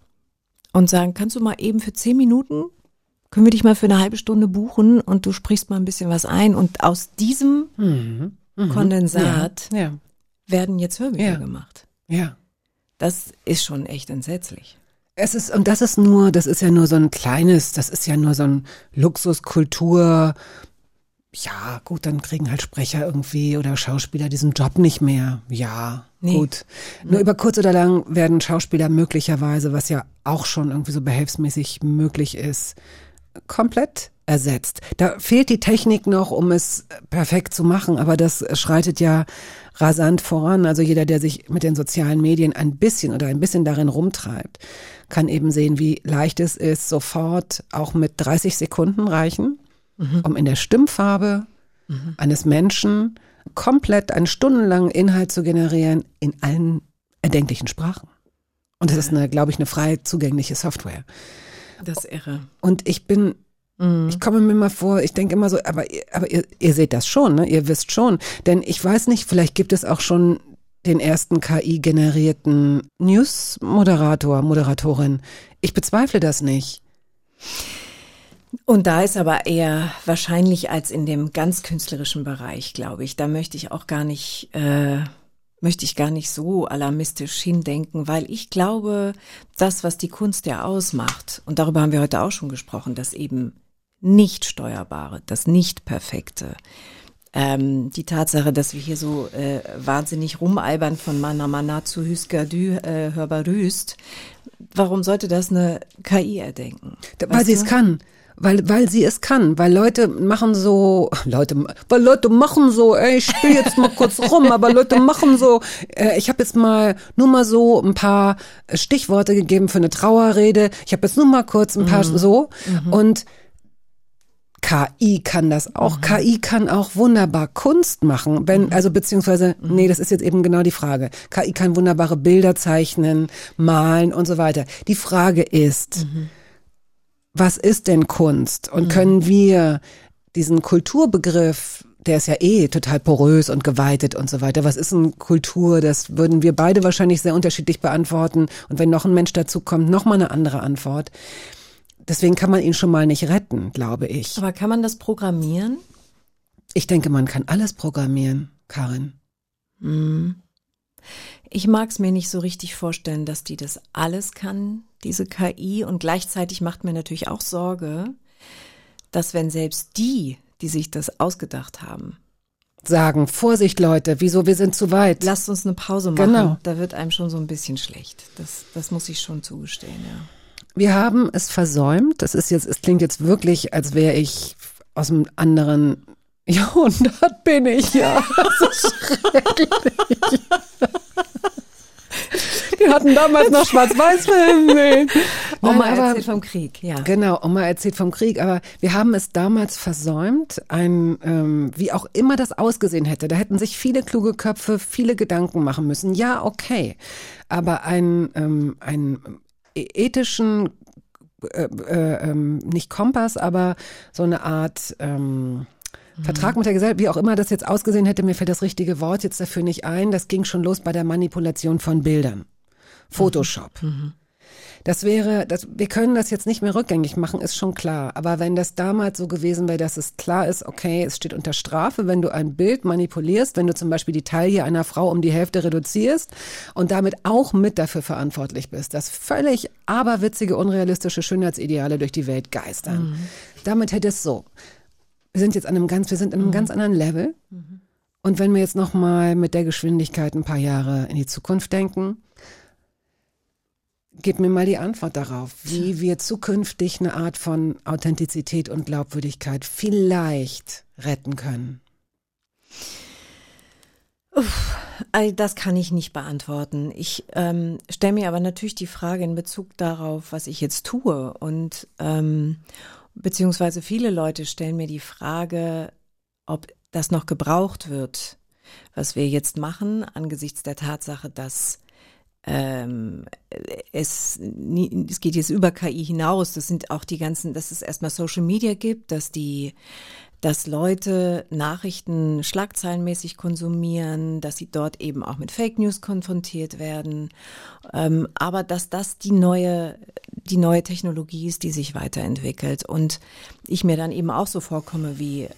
und sagen, kannst du mal eben für zehn Minuten, können wir dich mal für eine halbe Stunde buchen und du sprichst mal ein bisschen was ein. Und aus diesem Kondensat Ja, ja, werden jetzt Hörbücher Ja. gemacht. ja. Das ist schon echt entsetzlich. Es ist, und das ist nur, das ist ja nur so ein kleines, das ist ja nur so ein Luxuskultur. Ja, gut, dann kriegen halt Sprecher irgendwie oder Schauspieler diesen Job nicht mehr. Ja, Nee. gut. Nur über kurz oder lang werden Schauspieler möglicherweise, was ja auch schon irgendwie so behelfsmäßig möglich ist, komplett ersetzt. Da fehlt die Technik noch, um es perfekt zu machen, aber das schreitet ja rasant voran. Also jeder, der sich mit den sozialen Medien ein bisschen oder ein bisschen darin rumtreibt, kann eben sehen, wie leicht es ist, sofort auch mit 30 Sekunden reichen, um in der Stimmfarbe eines Menschen komplett einen stundenlangen Inhalt zu generieren in allen erdenklichen Sprachen. Und das ist eine, glaube ich, eine frei zugängliche Software. Das ist irre. Und ich bin, ich komme mir mal vor, ich denke immer so, aber, ihr- aber ihr, ihr seht das schon, ne? ihr wisst schon. Denn ich weiß nicht, vielleicht gibt es auch schon den ersten KI-generierten News-Moderator, Moderatorin. Ich bezweifle das nicht. Und da ist aber eher wahrscheinlich als in dem ganz künstlerischen Bereich, glaube ich. Da möchte ich auch gar nicht, äh, möchte ich gar nicht so alarmistisch hindenken, weil ich glaube, das, was die Kunst ja ausmacht, und darüber haben wir heute auch schon gesprochen, das eben nicht steuerbare, das nicht perfekte, ähm, die Tatsache, dass wir hier so äh, wahnsinnig rumalbern von Mana Mana zu Hüskadü, äh, hörbar rüst, warum sollte das eine KI erdenken? Da- Weil sie es kann. Weil, weil sie es kann, weil Leute machen so, Leute, weil Leute machen so, ey, ich spiele jetzt mal kurz rum, aber Leute machen so, äh, ich habe jetzt mal nur mal so ein paar Stichworte gegeben für eine Trauerrede, ich habe jetzt nur mal kurz ein paar so. Und KI kann das auch. KI kann auch wunderbar Kunst machen, wenn, also beziehungsweise, nee, das ist jetzt eben genau die Frage. KI kann wunderbare Bilder zeichnen, malen und so weiter. Die Frage ist, was ist denn Kunst? Und können wir diesen Kulturbegriff, der ist ja eh total porös und geweitet und so weiter. Was ist denn Kultur? Das würden wir beide wahrscheinlich sehr unterschiedlich beantworten. Und wenn noch ein Mensch dazu kommt, noch mal eine andere Antwort. Deswegen kann man ihn schon mal nicht retten, glaube ich. Aber kann man das programmieren? Ich denke, man kann alles programmieren, Karin. Ich mag es mir nicht so richtig vorstellen, dass die das alles kann, diese KI. Und gleichzeitig macht mir natürlich auch Sorge, dass wenn selbst die, die sich das ausgedacht haben, Sagen, Vorsicht, Leute, wieso, wir sind zu weit. lasst uns eine Pause machen, Genau. da wird einem schon so ein bisschen schlecht. Das, das muss ich schon zugestehen, ja. Wir haben es versäumt. Das ist jetzt, es klingt jetzt wirklich, als wäre ich aus einem anderen Jahrhundert bin ich, ja. Das ist schrecklich. Die hatten damals noch Schwarz-Weiß-Film. Nee. Oma aber- erzählt vom Krieg, ja. Genau, Oma erzählt vom Krieg, aber wir haben es damals versäumt, ein, ähm, wie auch immer das ausgesehen hätte. Da hätten sich viele kluge Köpfe viele Gedanken machen müssen. Ja, okay, aber ein, ähm, einen ethischen, äh, äh, ähm, nicht Kompass, aber so eine Art ähm, Vertrag mit der Gesellschaft, wie auch immer das jetzt ausgesehen hätte, mir fällt das richtige Wort jetzt dafür nicht ein. Das ging schon los bei der Manipulation von Bildern. Photoshop. Das wäre, das, wir können das jetzt nicht mehr rückgängig machen, ist schon klar. Aber wenn das damals so gewesen wäre, dass es klar ist, okay, es steht unter Strafe, wenn du ein Bild manipulierst, wenn du zum Beispiel die Taille einer Frau um die Hälfte reduzierst und damit auch mit dafür verantwortlich bist, dass völlig aberwitzige, unrealistische Schönheitsideale durch die Welt geistern. Damit hätte es so. Wir sind jetzt an einem ganz, wir sind in einem ganz anderen Level. Und wenn wir jetzt noch mal mit der Geschwindigkeit ein paar Jahre in die Zukunft denken, Gib mir mal die Antwort darauf, wie wir zukünftig eine Art von Authentizität und Glaubwürdigkeit vielleicht retten können. All das kann ich nicht beantworten. Ich ähm, stelle mir aber natürlich die Frage in Bezug darauf, was ich jetzt tue. Und ähm, beziehungsweise viele Leute stellen mir die Frage, ob das noch gebraucht wird, was wir jetzt machen, angesichts der Tatsache, dass ähm, es, es geht jetzt über KI hinaus. Das sind auch die ganzen, dass es erstmal Social Media gibt, dass die dass Leute Nachrichten schlagzeilenmäßig konsumieren, dass sie dort eben auch mit Fake News konfrontiert werden, ähm, aber dass das die neue, die neue Technologie ist, die sich weiterentwickelt. Und ich mir dann eben auch so vorkomme wie äh,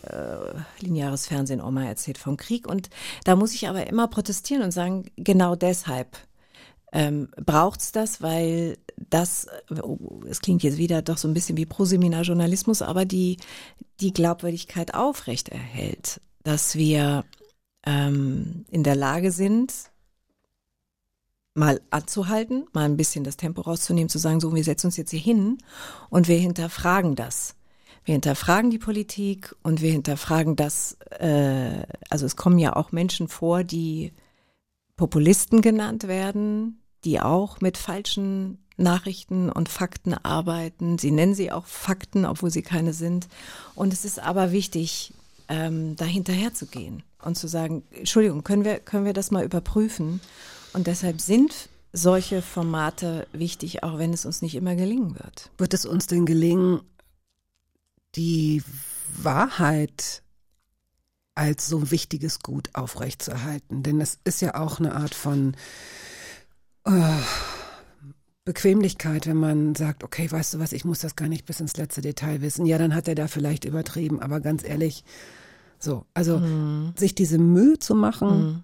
lineares Fernsehen, Oma erzählt vom Krieg. Und da muss ich aber immer protestieren und sagen, genau deshalb ähm, braucht's das, weil das, oh, es klingt jetzt wieder doch so ein bisschen wie Proseminarjournalismus, aber die, die Glaubwürdigkeit aufrecht erhält, dass wir ähm, in der Lage sind, mal anzuhalten, mal ein bisschen das Tempo rauszunehmen, zu sagen, so, wir setzen uns jetzt hier hin und wir hinterfragen das. Wir hinterfragen die Politik und wir hinterfragen das, äh, also es kommen ja auch Menschen vor, die Populisten genannt werden, die auch mit falschen Nachrichten und Fakten arbeiten. Sie nennen sie auch Fakten, obwohl sie keine sind. Und es ist aber wichtig, ähm, da hinterher zu gehen und zu sagen, Entschuldigung, können wir, können wir das mal überprüfen? Und deshalb sind, solche Formate wichtig, auch wenn es uns nicht immer gelingen wird. Wird es uns denn gelingen, die Wahrheit als so wichtiges Gut aufrechtzuerhalten? Denn es ist ja auch eine Art von Bequemlichkeit, wenn man sagt, okay, weißt du was, ich muss das gar nicht bis ins letzte Detail wissen. Ja, dann hat er da vielleicht übertrieben, aber ganz ehrlich, so, also sich diese Mühe zu machen,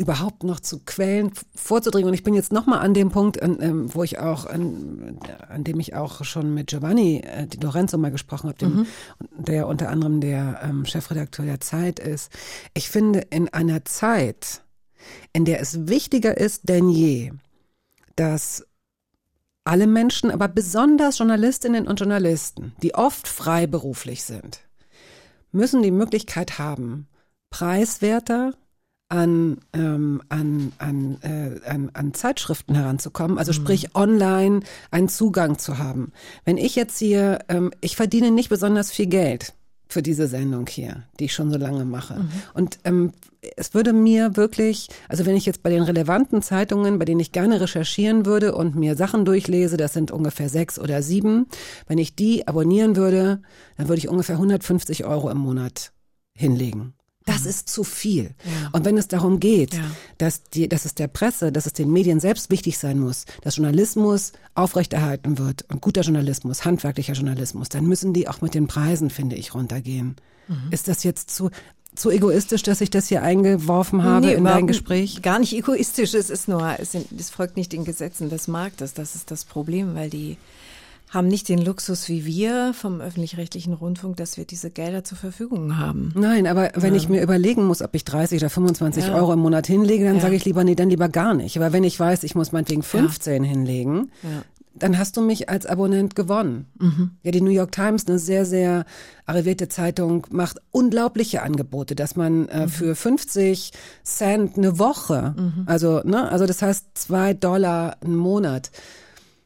überhaupt noch zu Quellen vorzudringen. Und ich bin jetzt nochmal an dem Punkt, an, ähm, wo ich auch, an, an dem ich auch schon mit Giovanni äh, Di Lorenzo mal gesprochen habe, dem, der unter anderem der ähm, Chefredakteur der Zeit ist. Ich finde, in einer Zeit, in der es wichtiger ist denn je, dass alle Menschen, aber besonders Journalistinnen und Journalisten, die oft freiberuflich sind, müssen die Möglichkeit haben, preiswerter an, ähm, an, an, äh, an, an Zeitschriften heranzukommen, also sprich online einen Zugang zu haben. Wenn ich jetzt hier, ähm, ich verdiene nicht besonders viel Geld für diese Sendung hier, die ich schon so lange mache. Und ähm, es würde mir wirklich, also wenn ich jetzt bei den relevanten Zeitungen, bei denen ich gerne recherchieren würde und mir Sachen durchlese, das sind ungefähr sechs oder sieben, wenn ich die abonnieren würde, dann würde ich ungefähr 150 Euro im Monat hinlegen. Das ist zu viel. Und wenn es darum geht, Ja. dass, die, dass es der Presse, dass es den Medien selbst wichtig sein muss, dass Journalismus aufrechterhalten wird und guter Journalismus, handwerklicher Journalismus, dann müssen die auch mit den Preisen, finde ich, runtergehen. Ist das jetzt zu, zu egoistisch, dass ich das hier eingeworfen habe Nee, in dein Gespräch? Gar nicht egoistisch, es ist nur, es, sind, es folgt nicht den Gesetzen des Marktes. Das ist das Problem, weil die haben nicht den Luxus wie wir vom öffentlich-rechtlichen Rundfunk, dass wir diese Gelder zur Verfügung haben. Nein, aber wenn ich mir überlegen muss, ob ich 30 oder 25 Ja. Euro im Monat hinlege, dann Ja. sage ich lieber, nee, dann lieber gar nicht. Aber wenn ich weiß, ich muss meinetwegen 15 hinlegen, Ja. dann hast du mich als Abonnent gewonnen. Ja, die New York Times, eine sehr, sehr arrivierte Zeitung, macht unglaubliche Angebote, dass man äh, für 50 Cent eine Woche, also, ne, also das heißt zwei Dollar einen Monat.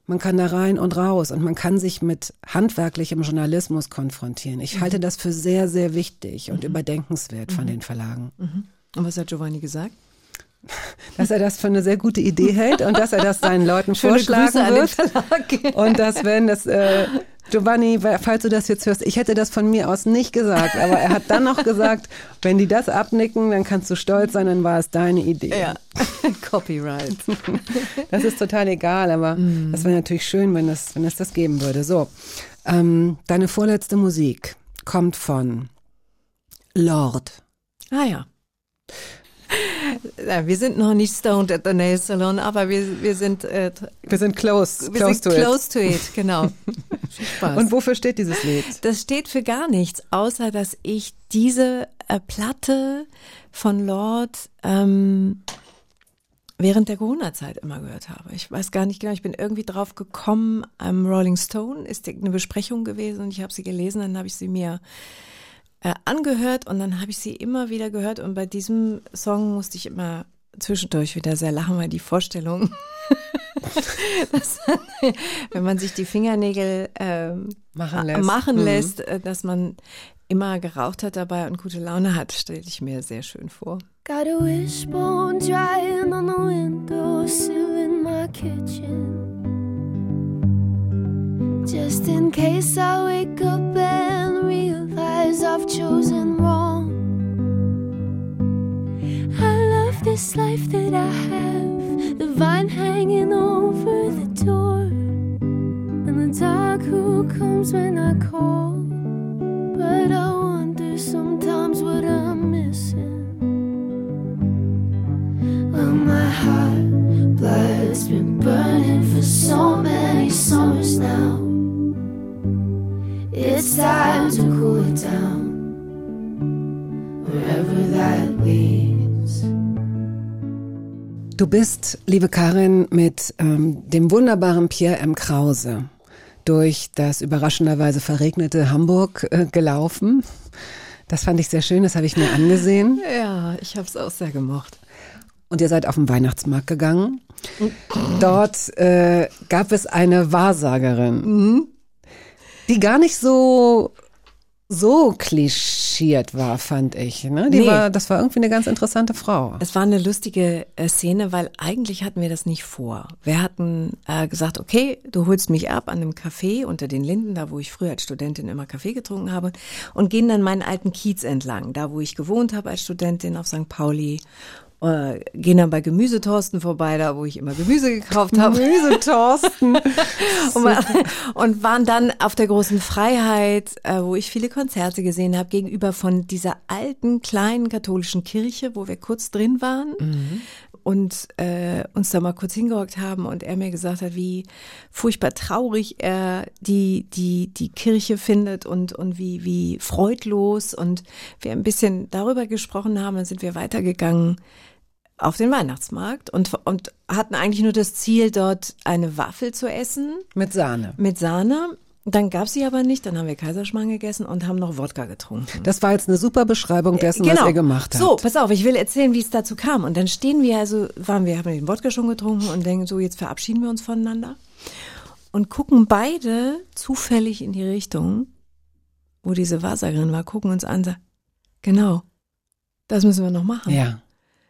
Man kann da rein und raus und man kann sich mit handwerklichem Journalismus konfrontieren. Ich halte das für sehr, sehr wichtig und überdenkenswert von den Verlagen. Und was hat Giovanni gesagt? Dass er das für eine sehr gute Idee hält und dass er das seinen Leuten Schöne vorschlagen Grüße wird. Und dass wenn das äh, Giovanni, falls du das jetzt hörst, ich hätte das von mir aus nicht gesagt, aber er hat dann noch gesagt, wenn die das abnicken, dann kannst du stolz sein, dann war es deine Idee. Ja, Copyright. Das ist total egal, aber das wäre natürlich schön, wenn es, wenn es das geben würde. So, ähm, deine vorletzte Musik kommt von Lord. Ah ja. Ja, wir sind noch nicht stoned at the nail salon, aber wir, wir sind, äh, Wir sind close, wir close sind to close to it, genau. Spaß. it. Und wofür steht dieses Lied? Das steht für gar nichts, außer dass ich diese äh, Platte von Lord ähm, während der Corona-Zeit immer gehört habe. Ich weiß gar nicht genau, ich bin irgendwie drauf gekommen, am Rolling Stone ist eine Besprechung gewesen und ich habe sie gelesen, dann habe ich sie mir äh, angehört und dann habe ich sie immer wieder gehört und bei diesem Song musste ich immer zwischendurch wieder sehr lachen, weil die Vorstellung, dass, wenn man sich die Fingernägel ähm, Machen lässt. machen Mhm. lässt, äh, dass man immer geraucht hat dabei und gute Laune hat, stelle ich mir sehr schön vor. Got a wishbone drying on the windowsill in my kitchen. Just in case I wake up and realize I've chosen wrong. I love this life that I have, the vine hanging over the door, and the dog who comes when I call. But I wonder sometimes what I'm missing. Well, my heart blood's been burning for so many summers now. It's time to cool it down, wherever that leads. Du bist, liebe Karin, mit ähm, dem wunderbaren Pierre M. Krause durch das überraschenderweise verregnete Hamburg äh, gelaufen. Das fand ich sehr schön, das habe ich mir angesehen. Ja, ich habe es auch sehr gemocht. Und ihr seid auf den Weihnachtsmarkt gegangen. Dort äh, gab es eine Wahrsagerin, die gar nicht so so klischiert war, fand ich. Ne? Die Nee. war, das war irgendwie eine ganz interessante Frau. Es war eine lustige äh, Szene, weil eigentlich hatten wir das nicht vor. Wir hatten äh, gesagt, okay, du holst mich ab an einem Café unter den Linden, da wo ich früher als Studentin immer Kaffee getrunken habe, und gehen dann meinen alten Kiez entlang, da wo ich gewohnt habe als Studentin auf St. Pauli. Äh, gehen dann bei Gemüsetorsten vorbei, da wo ich immer Gemüse gekauft habe. Gemüsetorsten. und, und waren dann auf der großen Freiheit, äh, wo ich viele Konzerte gesehen habe, gegenüber von dieser alten kleinen katholischen Kirche, wo wir kurz drin waren und äh, uns da mal kurz hingehockt haben und er mir gesagt hat, wie furchtbar traurig er die die die Kirche findet und und wie wie freudlos und wir ein bisschen darüber gesprochen haben, dann sind wir weitergegangen auf den Weihnachtsmarkt und und hatten eigentlich nur das Ziel dort eine Waffel zu essen Mit Sahne. mit Sahne. Dann gab's sie aber nicht, dann haben wir Kaiserschmarrn gegessen und haben noch Wodka getrunken. Das war jetzt eine super Beschreibung dessen, was ihr gemacht habt. Genau. So, pass auf, ich will erzählen, wie es dazu kam. Und dann stehen wir, also waren wir, haben den Wodka schon getrunken und denken so, jetzt verabschieden wir uns voneinander. Und gucken beide zufällig in die Richtung, wo diese Wahrsagerin war, gucken uns an, sagen, genau, das müssen wir noch machen. Ja.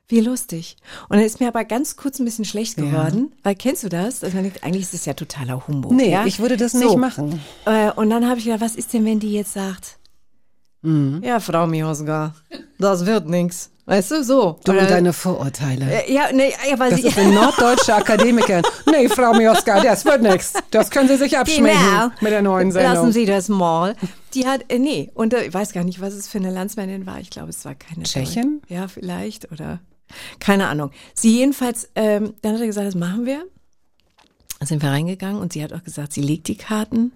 Wie lustig. Und dann ist mir aber ganz kurz ein bisschen schlecht Ja. geworden, weil kennst du das? Dass man denkt, eigentlich ist das ja totaler Humbug. Nee, ja? ich würde das So. nicht machen. Äh, und dann habe ich gedacht, was ist denn, wenn die jetzt sagt, Mhm. ja, Frau Mioska, das wird nix. Weißt du, so. Du Oder- und deine Vorurteile. Äh, ja, nee, ja, weil Das sie, ist eine norddeutsche Akademikerin. Nee, Frau Mioska, das wird nix. Das können Sie sich abschminken Genau. mit der neuen Sendung. Lassen Sie das mal. Die hat, äh, nee, und äh, ich weiß gar nicht, was es für eine Landsmännin war. Ich glaube, es war keine Tschechin? Deutsche. Ja, vielleicht oder keine Ahnung. Sie jedenfalls, ähm, dann hat er gesagt, das machen wir. Dann sind wir reingegangen und sie hat auch gesagt, sie legt die Karten.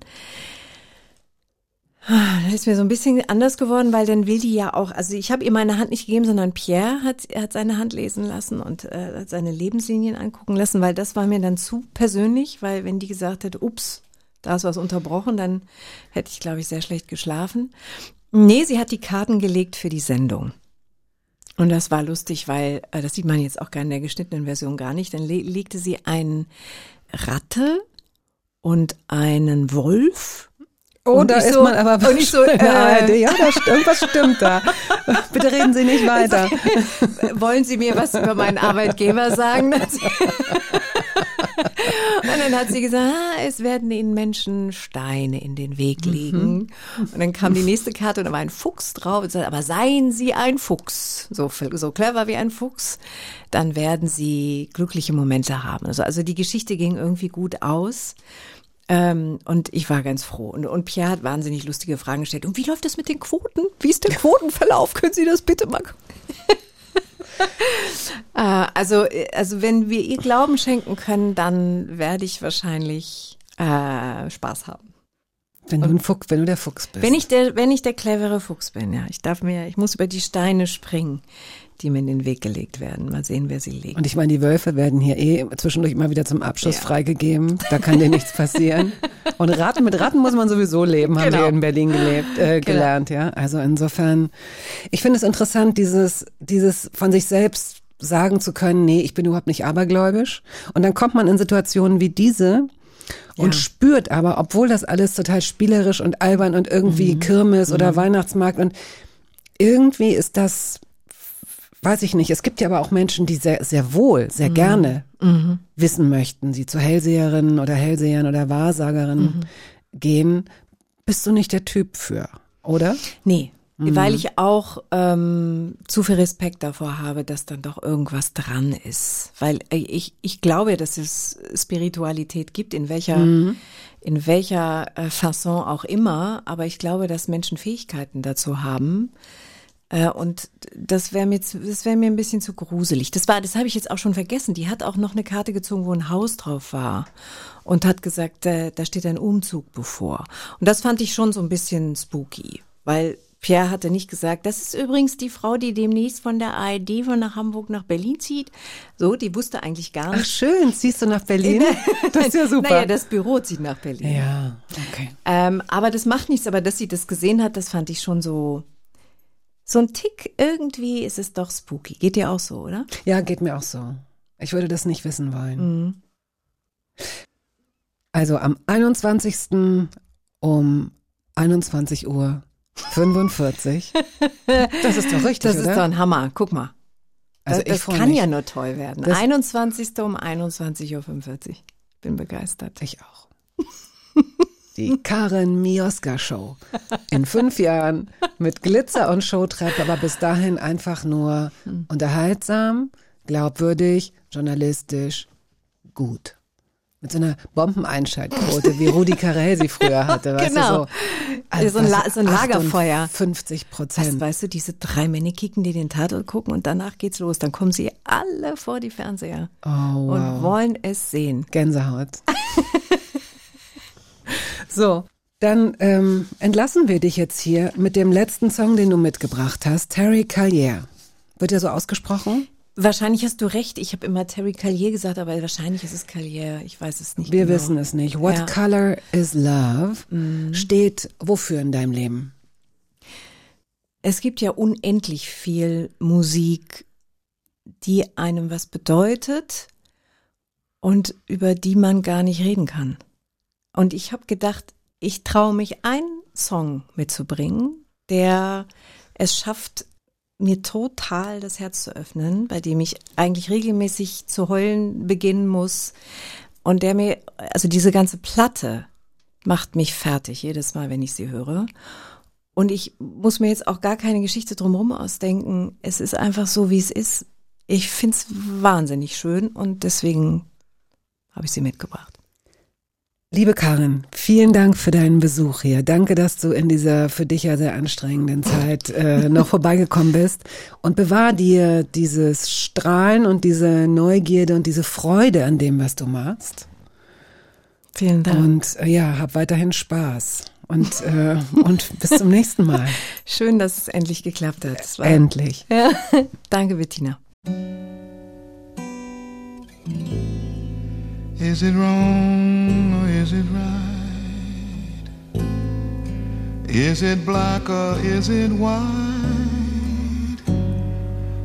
Ah, Das ist mir so ein bisschen anders geworden, weil dann will die ja auch, also ich habe ihr meine Hand nicht gegeben, sondern Pierre hat, hat seine Hand lesen lassen und äh, seine Lebenslinien angucken lassen, weil das war mir dann zu persönlich, weil wenn die gesagt hätte, ups, da ist was unterbrochen, dann hätte ich, glaube ich, sehr schlecht geschlafen. Nee, sie hat die Karten gelegt für die Sendung. Und das war lustig, weil, äh, das sieht man jetzt auch gar in der geschnittenen Version gar nicht, dann le legte sie einen Ratte und einen Wolf. Oh, Und da ist so- man aber und ich so, äh, ARD. Ja, da, st- irgendwas stimmt da. Bitte reden Sie nicht weiter. Wollen Sie mir was über meinen Arbeitgeber sagen? Und dann hat sie gesagt, ah, es werden Ihnen Menschen Steine in den Weg legen. Und dann kam die nächste Karte und da war ein Fuchs drauf. Und sagte, aber seien Sie ein Fuchs, so, so clever wie ein Fuchs, dann werden Sie glückliche Momente haben. Also, also die Geschichte ging irgendwie gut aus. Ähm, und ich war ganz froh. Und, und Pierre hat wahnsinnig lustige Fragen gestellt. Und wie läuft das mit den Quoten? Wie ist der Quotenverlauf? Können Sie das bitte mal also, äh, also wenn wir ihr Glauben schenken können, dann werde ich wahrscheinlich äh, Spaß haben. Wenn du ein Fuchs, wenn du der Fuchs bist. Wenn ich der, wenn ich der clevere Fuchs bin, ja. Ich darf mir, ich muss über die Steine springen, die mir in den Weg gelegt werden. Mal sehen, wer sie legt. Und ich meine, die Wölfe werden hier eh zwischendurch immer wieder zum Abschuss Ja. freigegeben. Da kann dir nichts passieren. Und Ratten, mit Ratten muss man sowieso leben, haben Genau. wir in Berlin gelebt, äh, gelernt, ja. Also insofern, ich finde es interessant, dieses, dieses von sich selbst sagen zu können, nee, ich bin überhaupt nicht abergläubisch. Und dann kommt man in Situationen wie diese und Ja. spürt aber, obwohl das alles total spielerisch und albern und irgendwie Mhm. Kirmes oder Weihnachtsmarkt und irgendwie ist das, weiß ich nicht, es gibt ja aber auch Menschen, die sehr, sehr wohl, Mhm. sehr gerne wissen möchten, sie zu Hellseherinnen oder Hellsehern oder Wahrsagerinnen Mhm. gehen. Bist du nicht der Typ für, oder? Nee, weil ich auch ähm, zu viel Respekt davor habe, dass dann doch irgendwas dran ist. Weil äh, ich, ich glaube, dass es Spiritualität gibt, in welcher, in welcher äh, Fasson auch immer, aber ich glaube, dass Menschen Fähigkeiten dazu haben. Äh, und das wäre mir, das wäre mir ein bisschen zu gruselig. Das war, das habe ich jetzt auch schon vergessen. Die hat auch noch eine Karte gezogen, wo ein Haus drauf war und hat gesagt, äh, da steht ein Umzug bevor. Und das fand ich schon so ein bisschen spooky, weil Pierre hatte nicht gesagt, das ist übrigens die Frau, die demnächst von der ARD von nach Hamburg nach Berlin zieht. So, die wusste eigentlich gar Ach nicht. schön, ziehst du nach Berlin? Das ist ja super. Naja, das Büro zieht nach Berlin. ja, okay. Ähm, aber das macht nichts, aber dass sie das gesehen hat, das fand ich schon so, so ein Tick irgendwie ist es doch spooky. Geht dir auch so, oder? Ja, geht mir auch so. Ich würde das nicht wissen wollen. Mhm. Also am 21. um 21 Uhr 45. Das ist doch richtig, Das ist oder? doch ein Hammer. Guck mal. Also das ich das kann mich. ja nur toll werden. Das- 21. um 21.45 Uhr. Ich bin begeistert. Ich auch. Die Karen Mioska Show. In fünf Jahren mit Glitzer und Showtreppe, aber bis dahin einfach nur unterhaltsam, glaubwürdig, journalistisch, gut. Mit so einer Bombeneinschaltquote, wie Rudi Carell sie früher hatte. Weißt Genau. Du, so, So ein La- so ein Lagerfeuer. 50 Das, Prozent. weißt du, diese drei Männikicken, die den Tatort gucken und danach geht's los. Dann kommen sie alle vor die Fernseher Oh, und wow. wollen es sehen. Gänsehaut. so, dann ähm, entlassen wir dich jetzt hier mit dem letzten Song, den du mitgebracht hast, Terry Callier. Wird er so ausgesprochen? Wahrscheinlich hast du recht. Ich habe immer Terry Callier gesagt, aber wahrscheinlich ist es Callier. Ich weiß es nicht Wir genau. wissen es nicht. What Ja. Color is Love steht wofür in deinem Leben? Es gibt ja unendlich viel Musik, die einem was bedeutet und über die man gar nicht reden kann. Und ich habe gedacht, ich traue mich, einen Song mitzubringen, der es schafft, mir total das Herz zu öffnen, bei dem ich eigentlich regelmäßig zu heulen beginnen muss und der mir, also diese ganze Platte macht mich fertig jedes Mal, wenn ich sie höre. Und ich muss mir jetzt auch gar keine Geschichte drumherum ausdenken. Es ist einfach so, wie es ist. Ich find's wahnsinnig schön und deswegen habe ich sie mitgebracht. Liebe Karin, vielen Dank für deinen Besuch hier. Danke, dass du in dieser für dich ja sehr anstrengenden Zeit äh, noch vorbeigekommen bist. Und bewahr dir dieses Strahlen und diese Neugierde und diese Freude an dem, was du machst. Vielen Dank. Und äh, ja, hab weiterhin Spaß. Und, äh, und bis zum nächsten Mal. Schön, dass es endlich geklappt hat. Endlich. Ja. Danke, Bettina. Is it wrong or is it right? Is it black or is it white?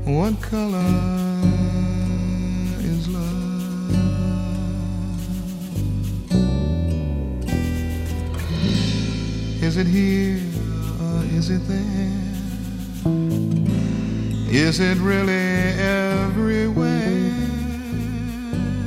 What color is love? Is it here or is it there? Is it really everywhere?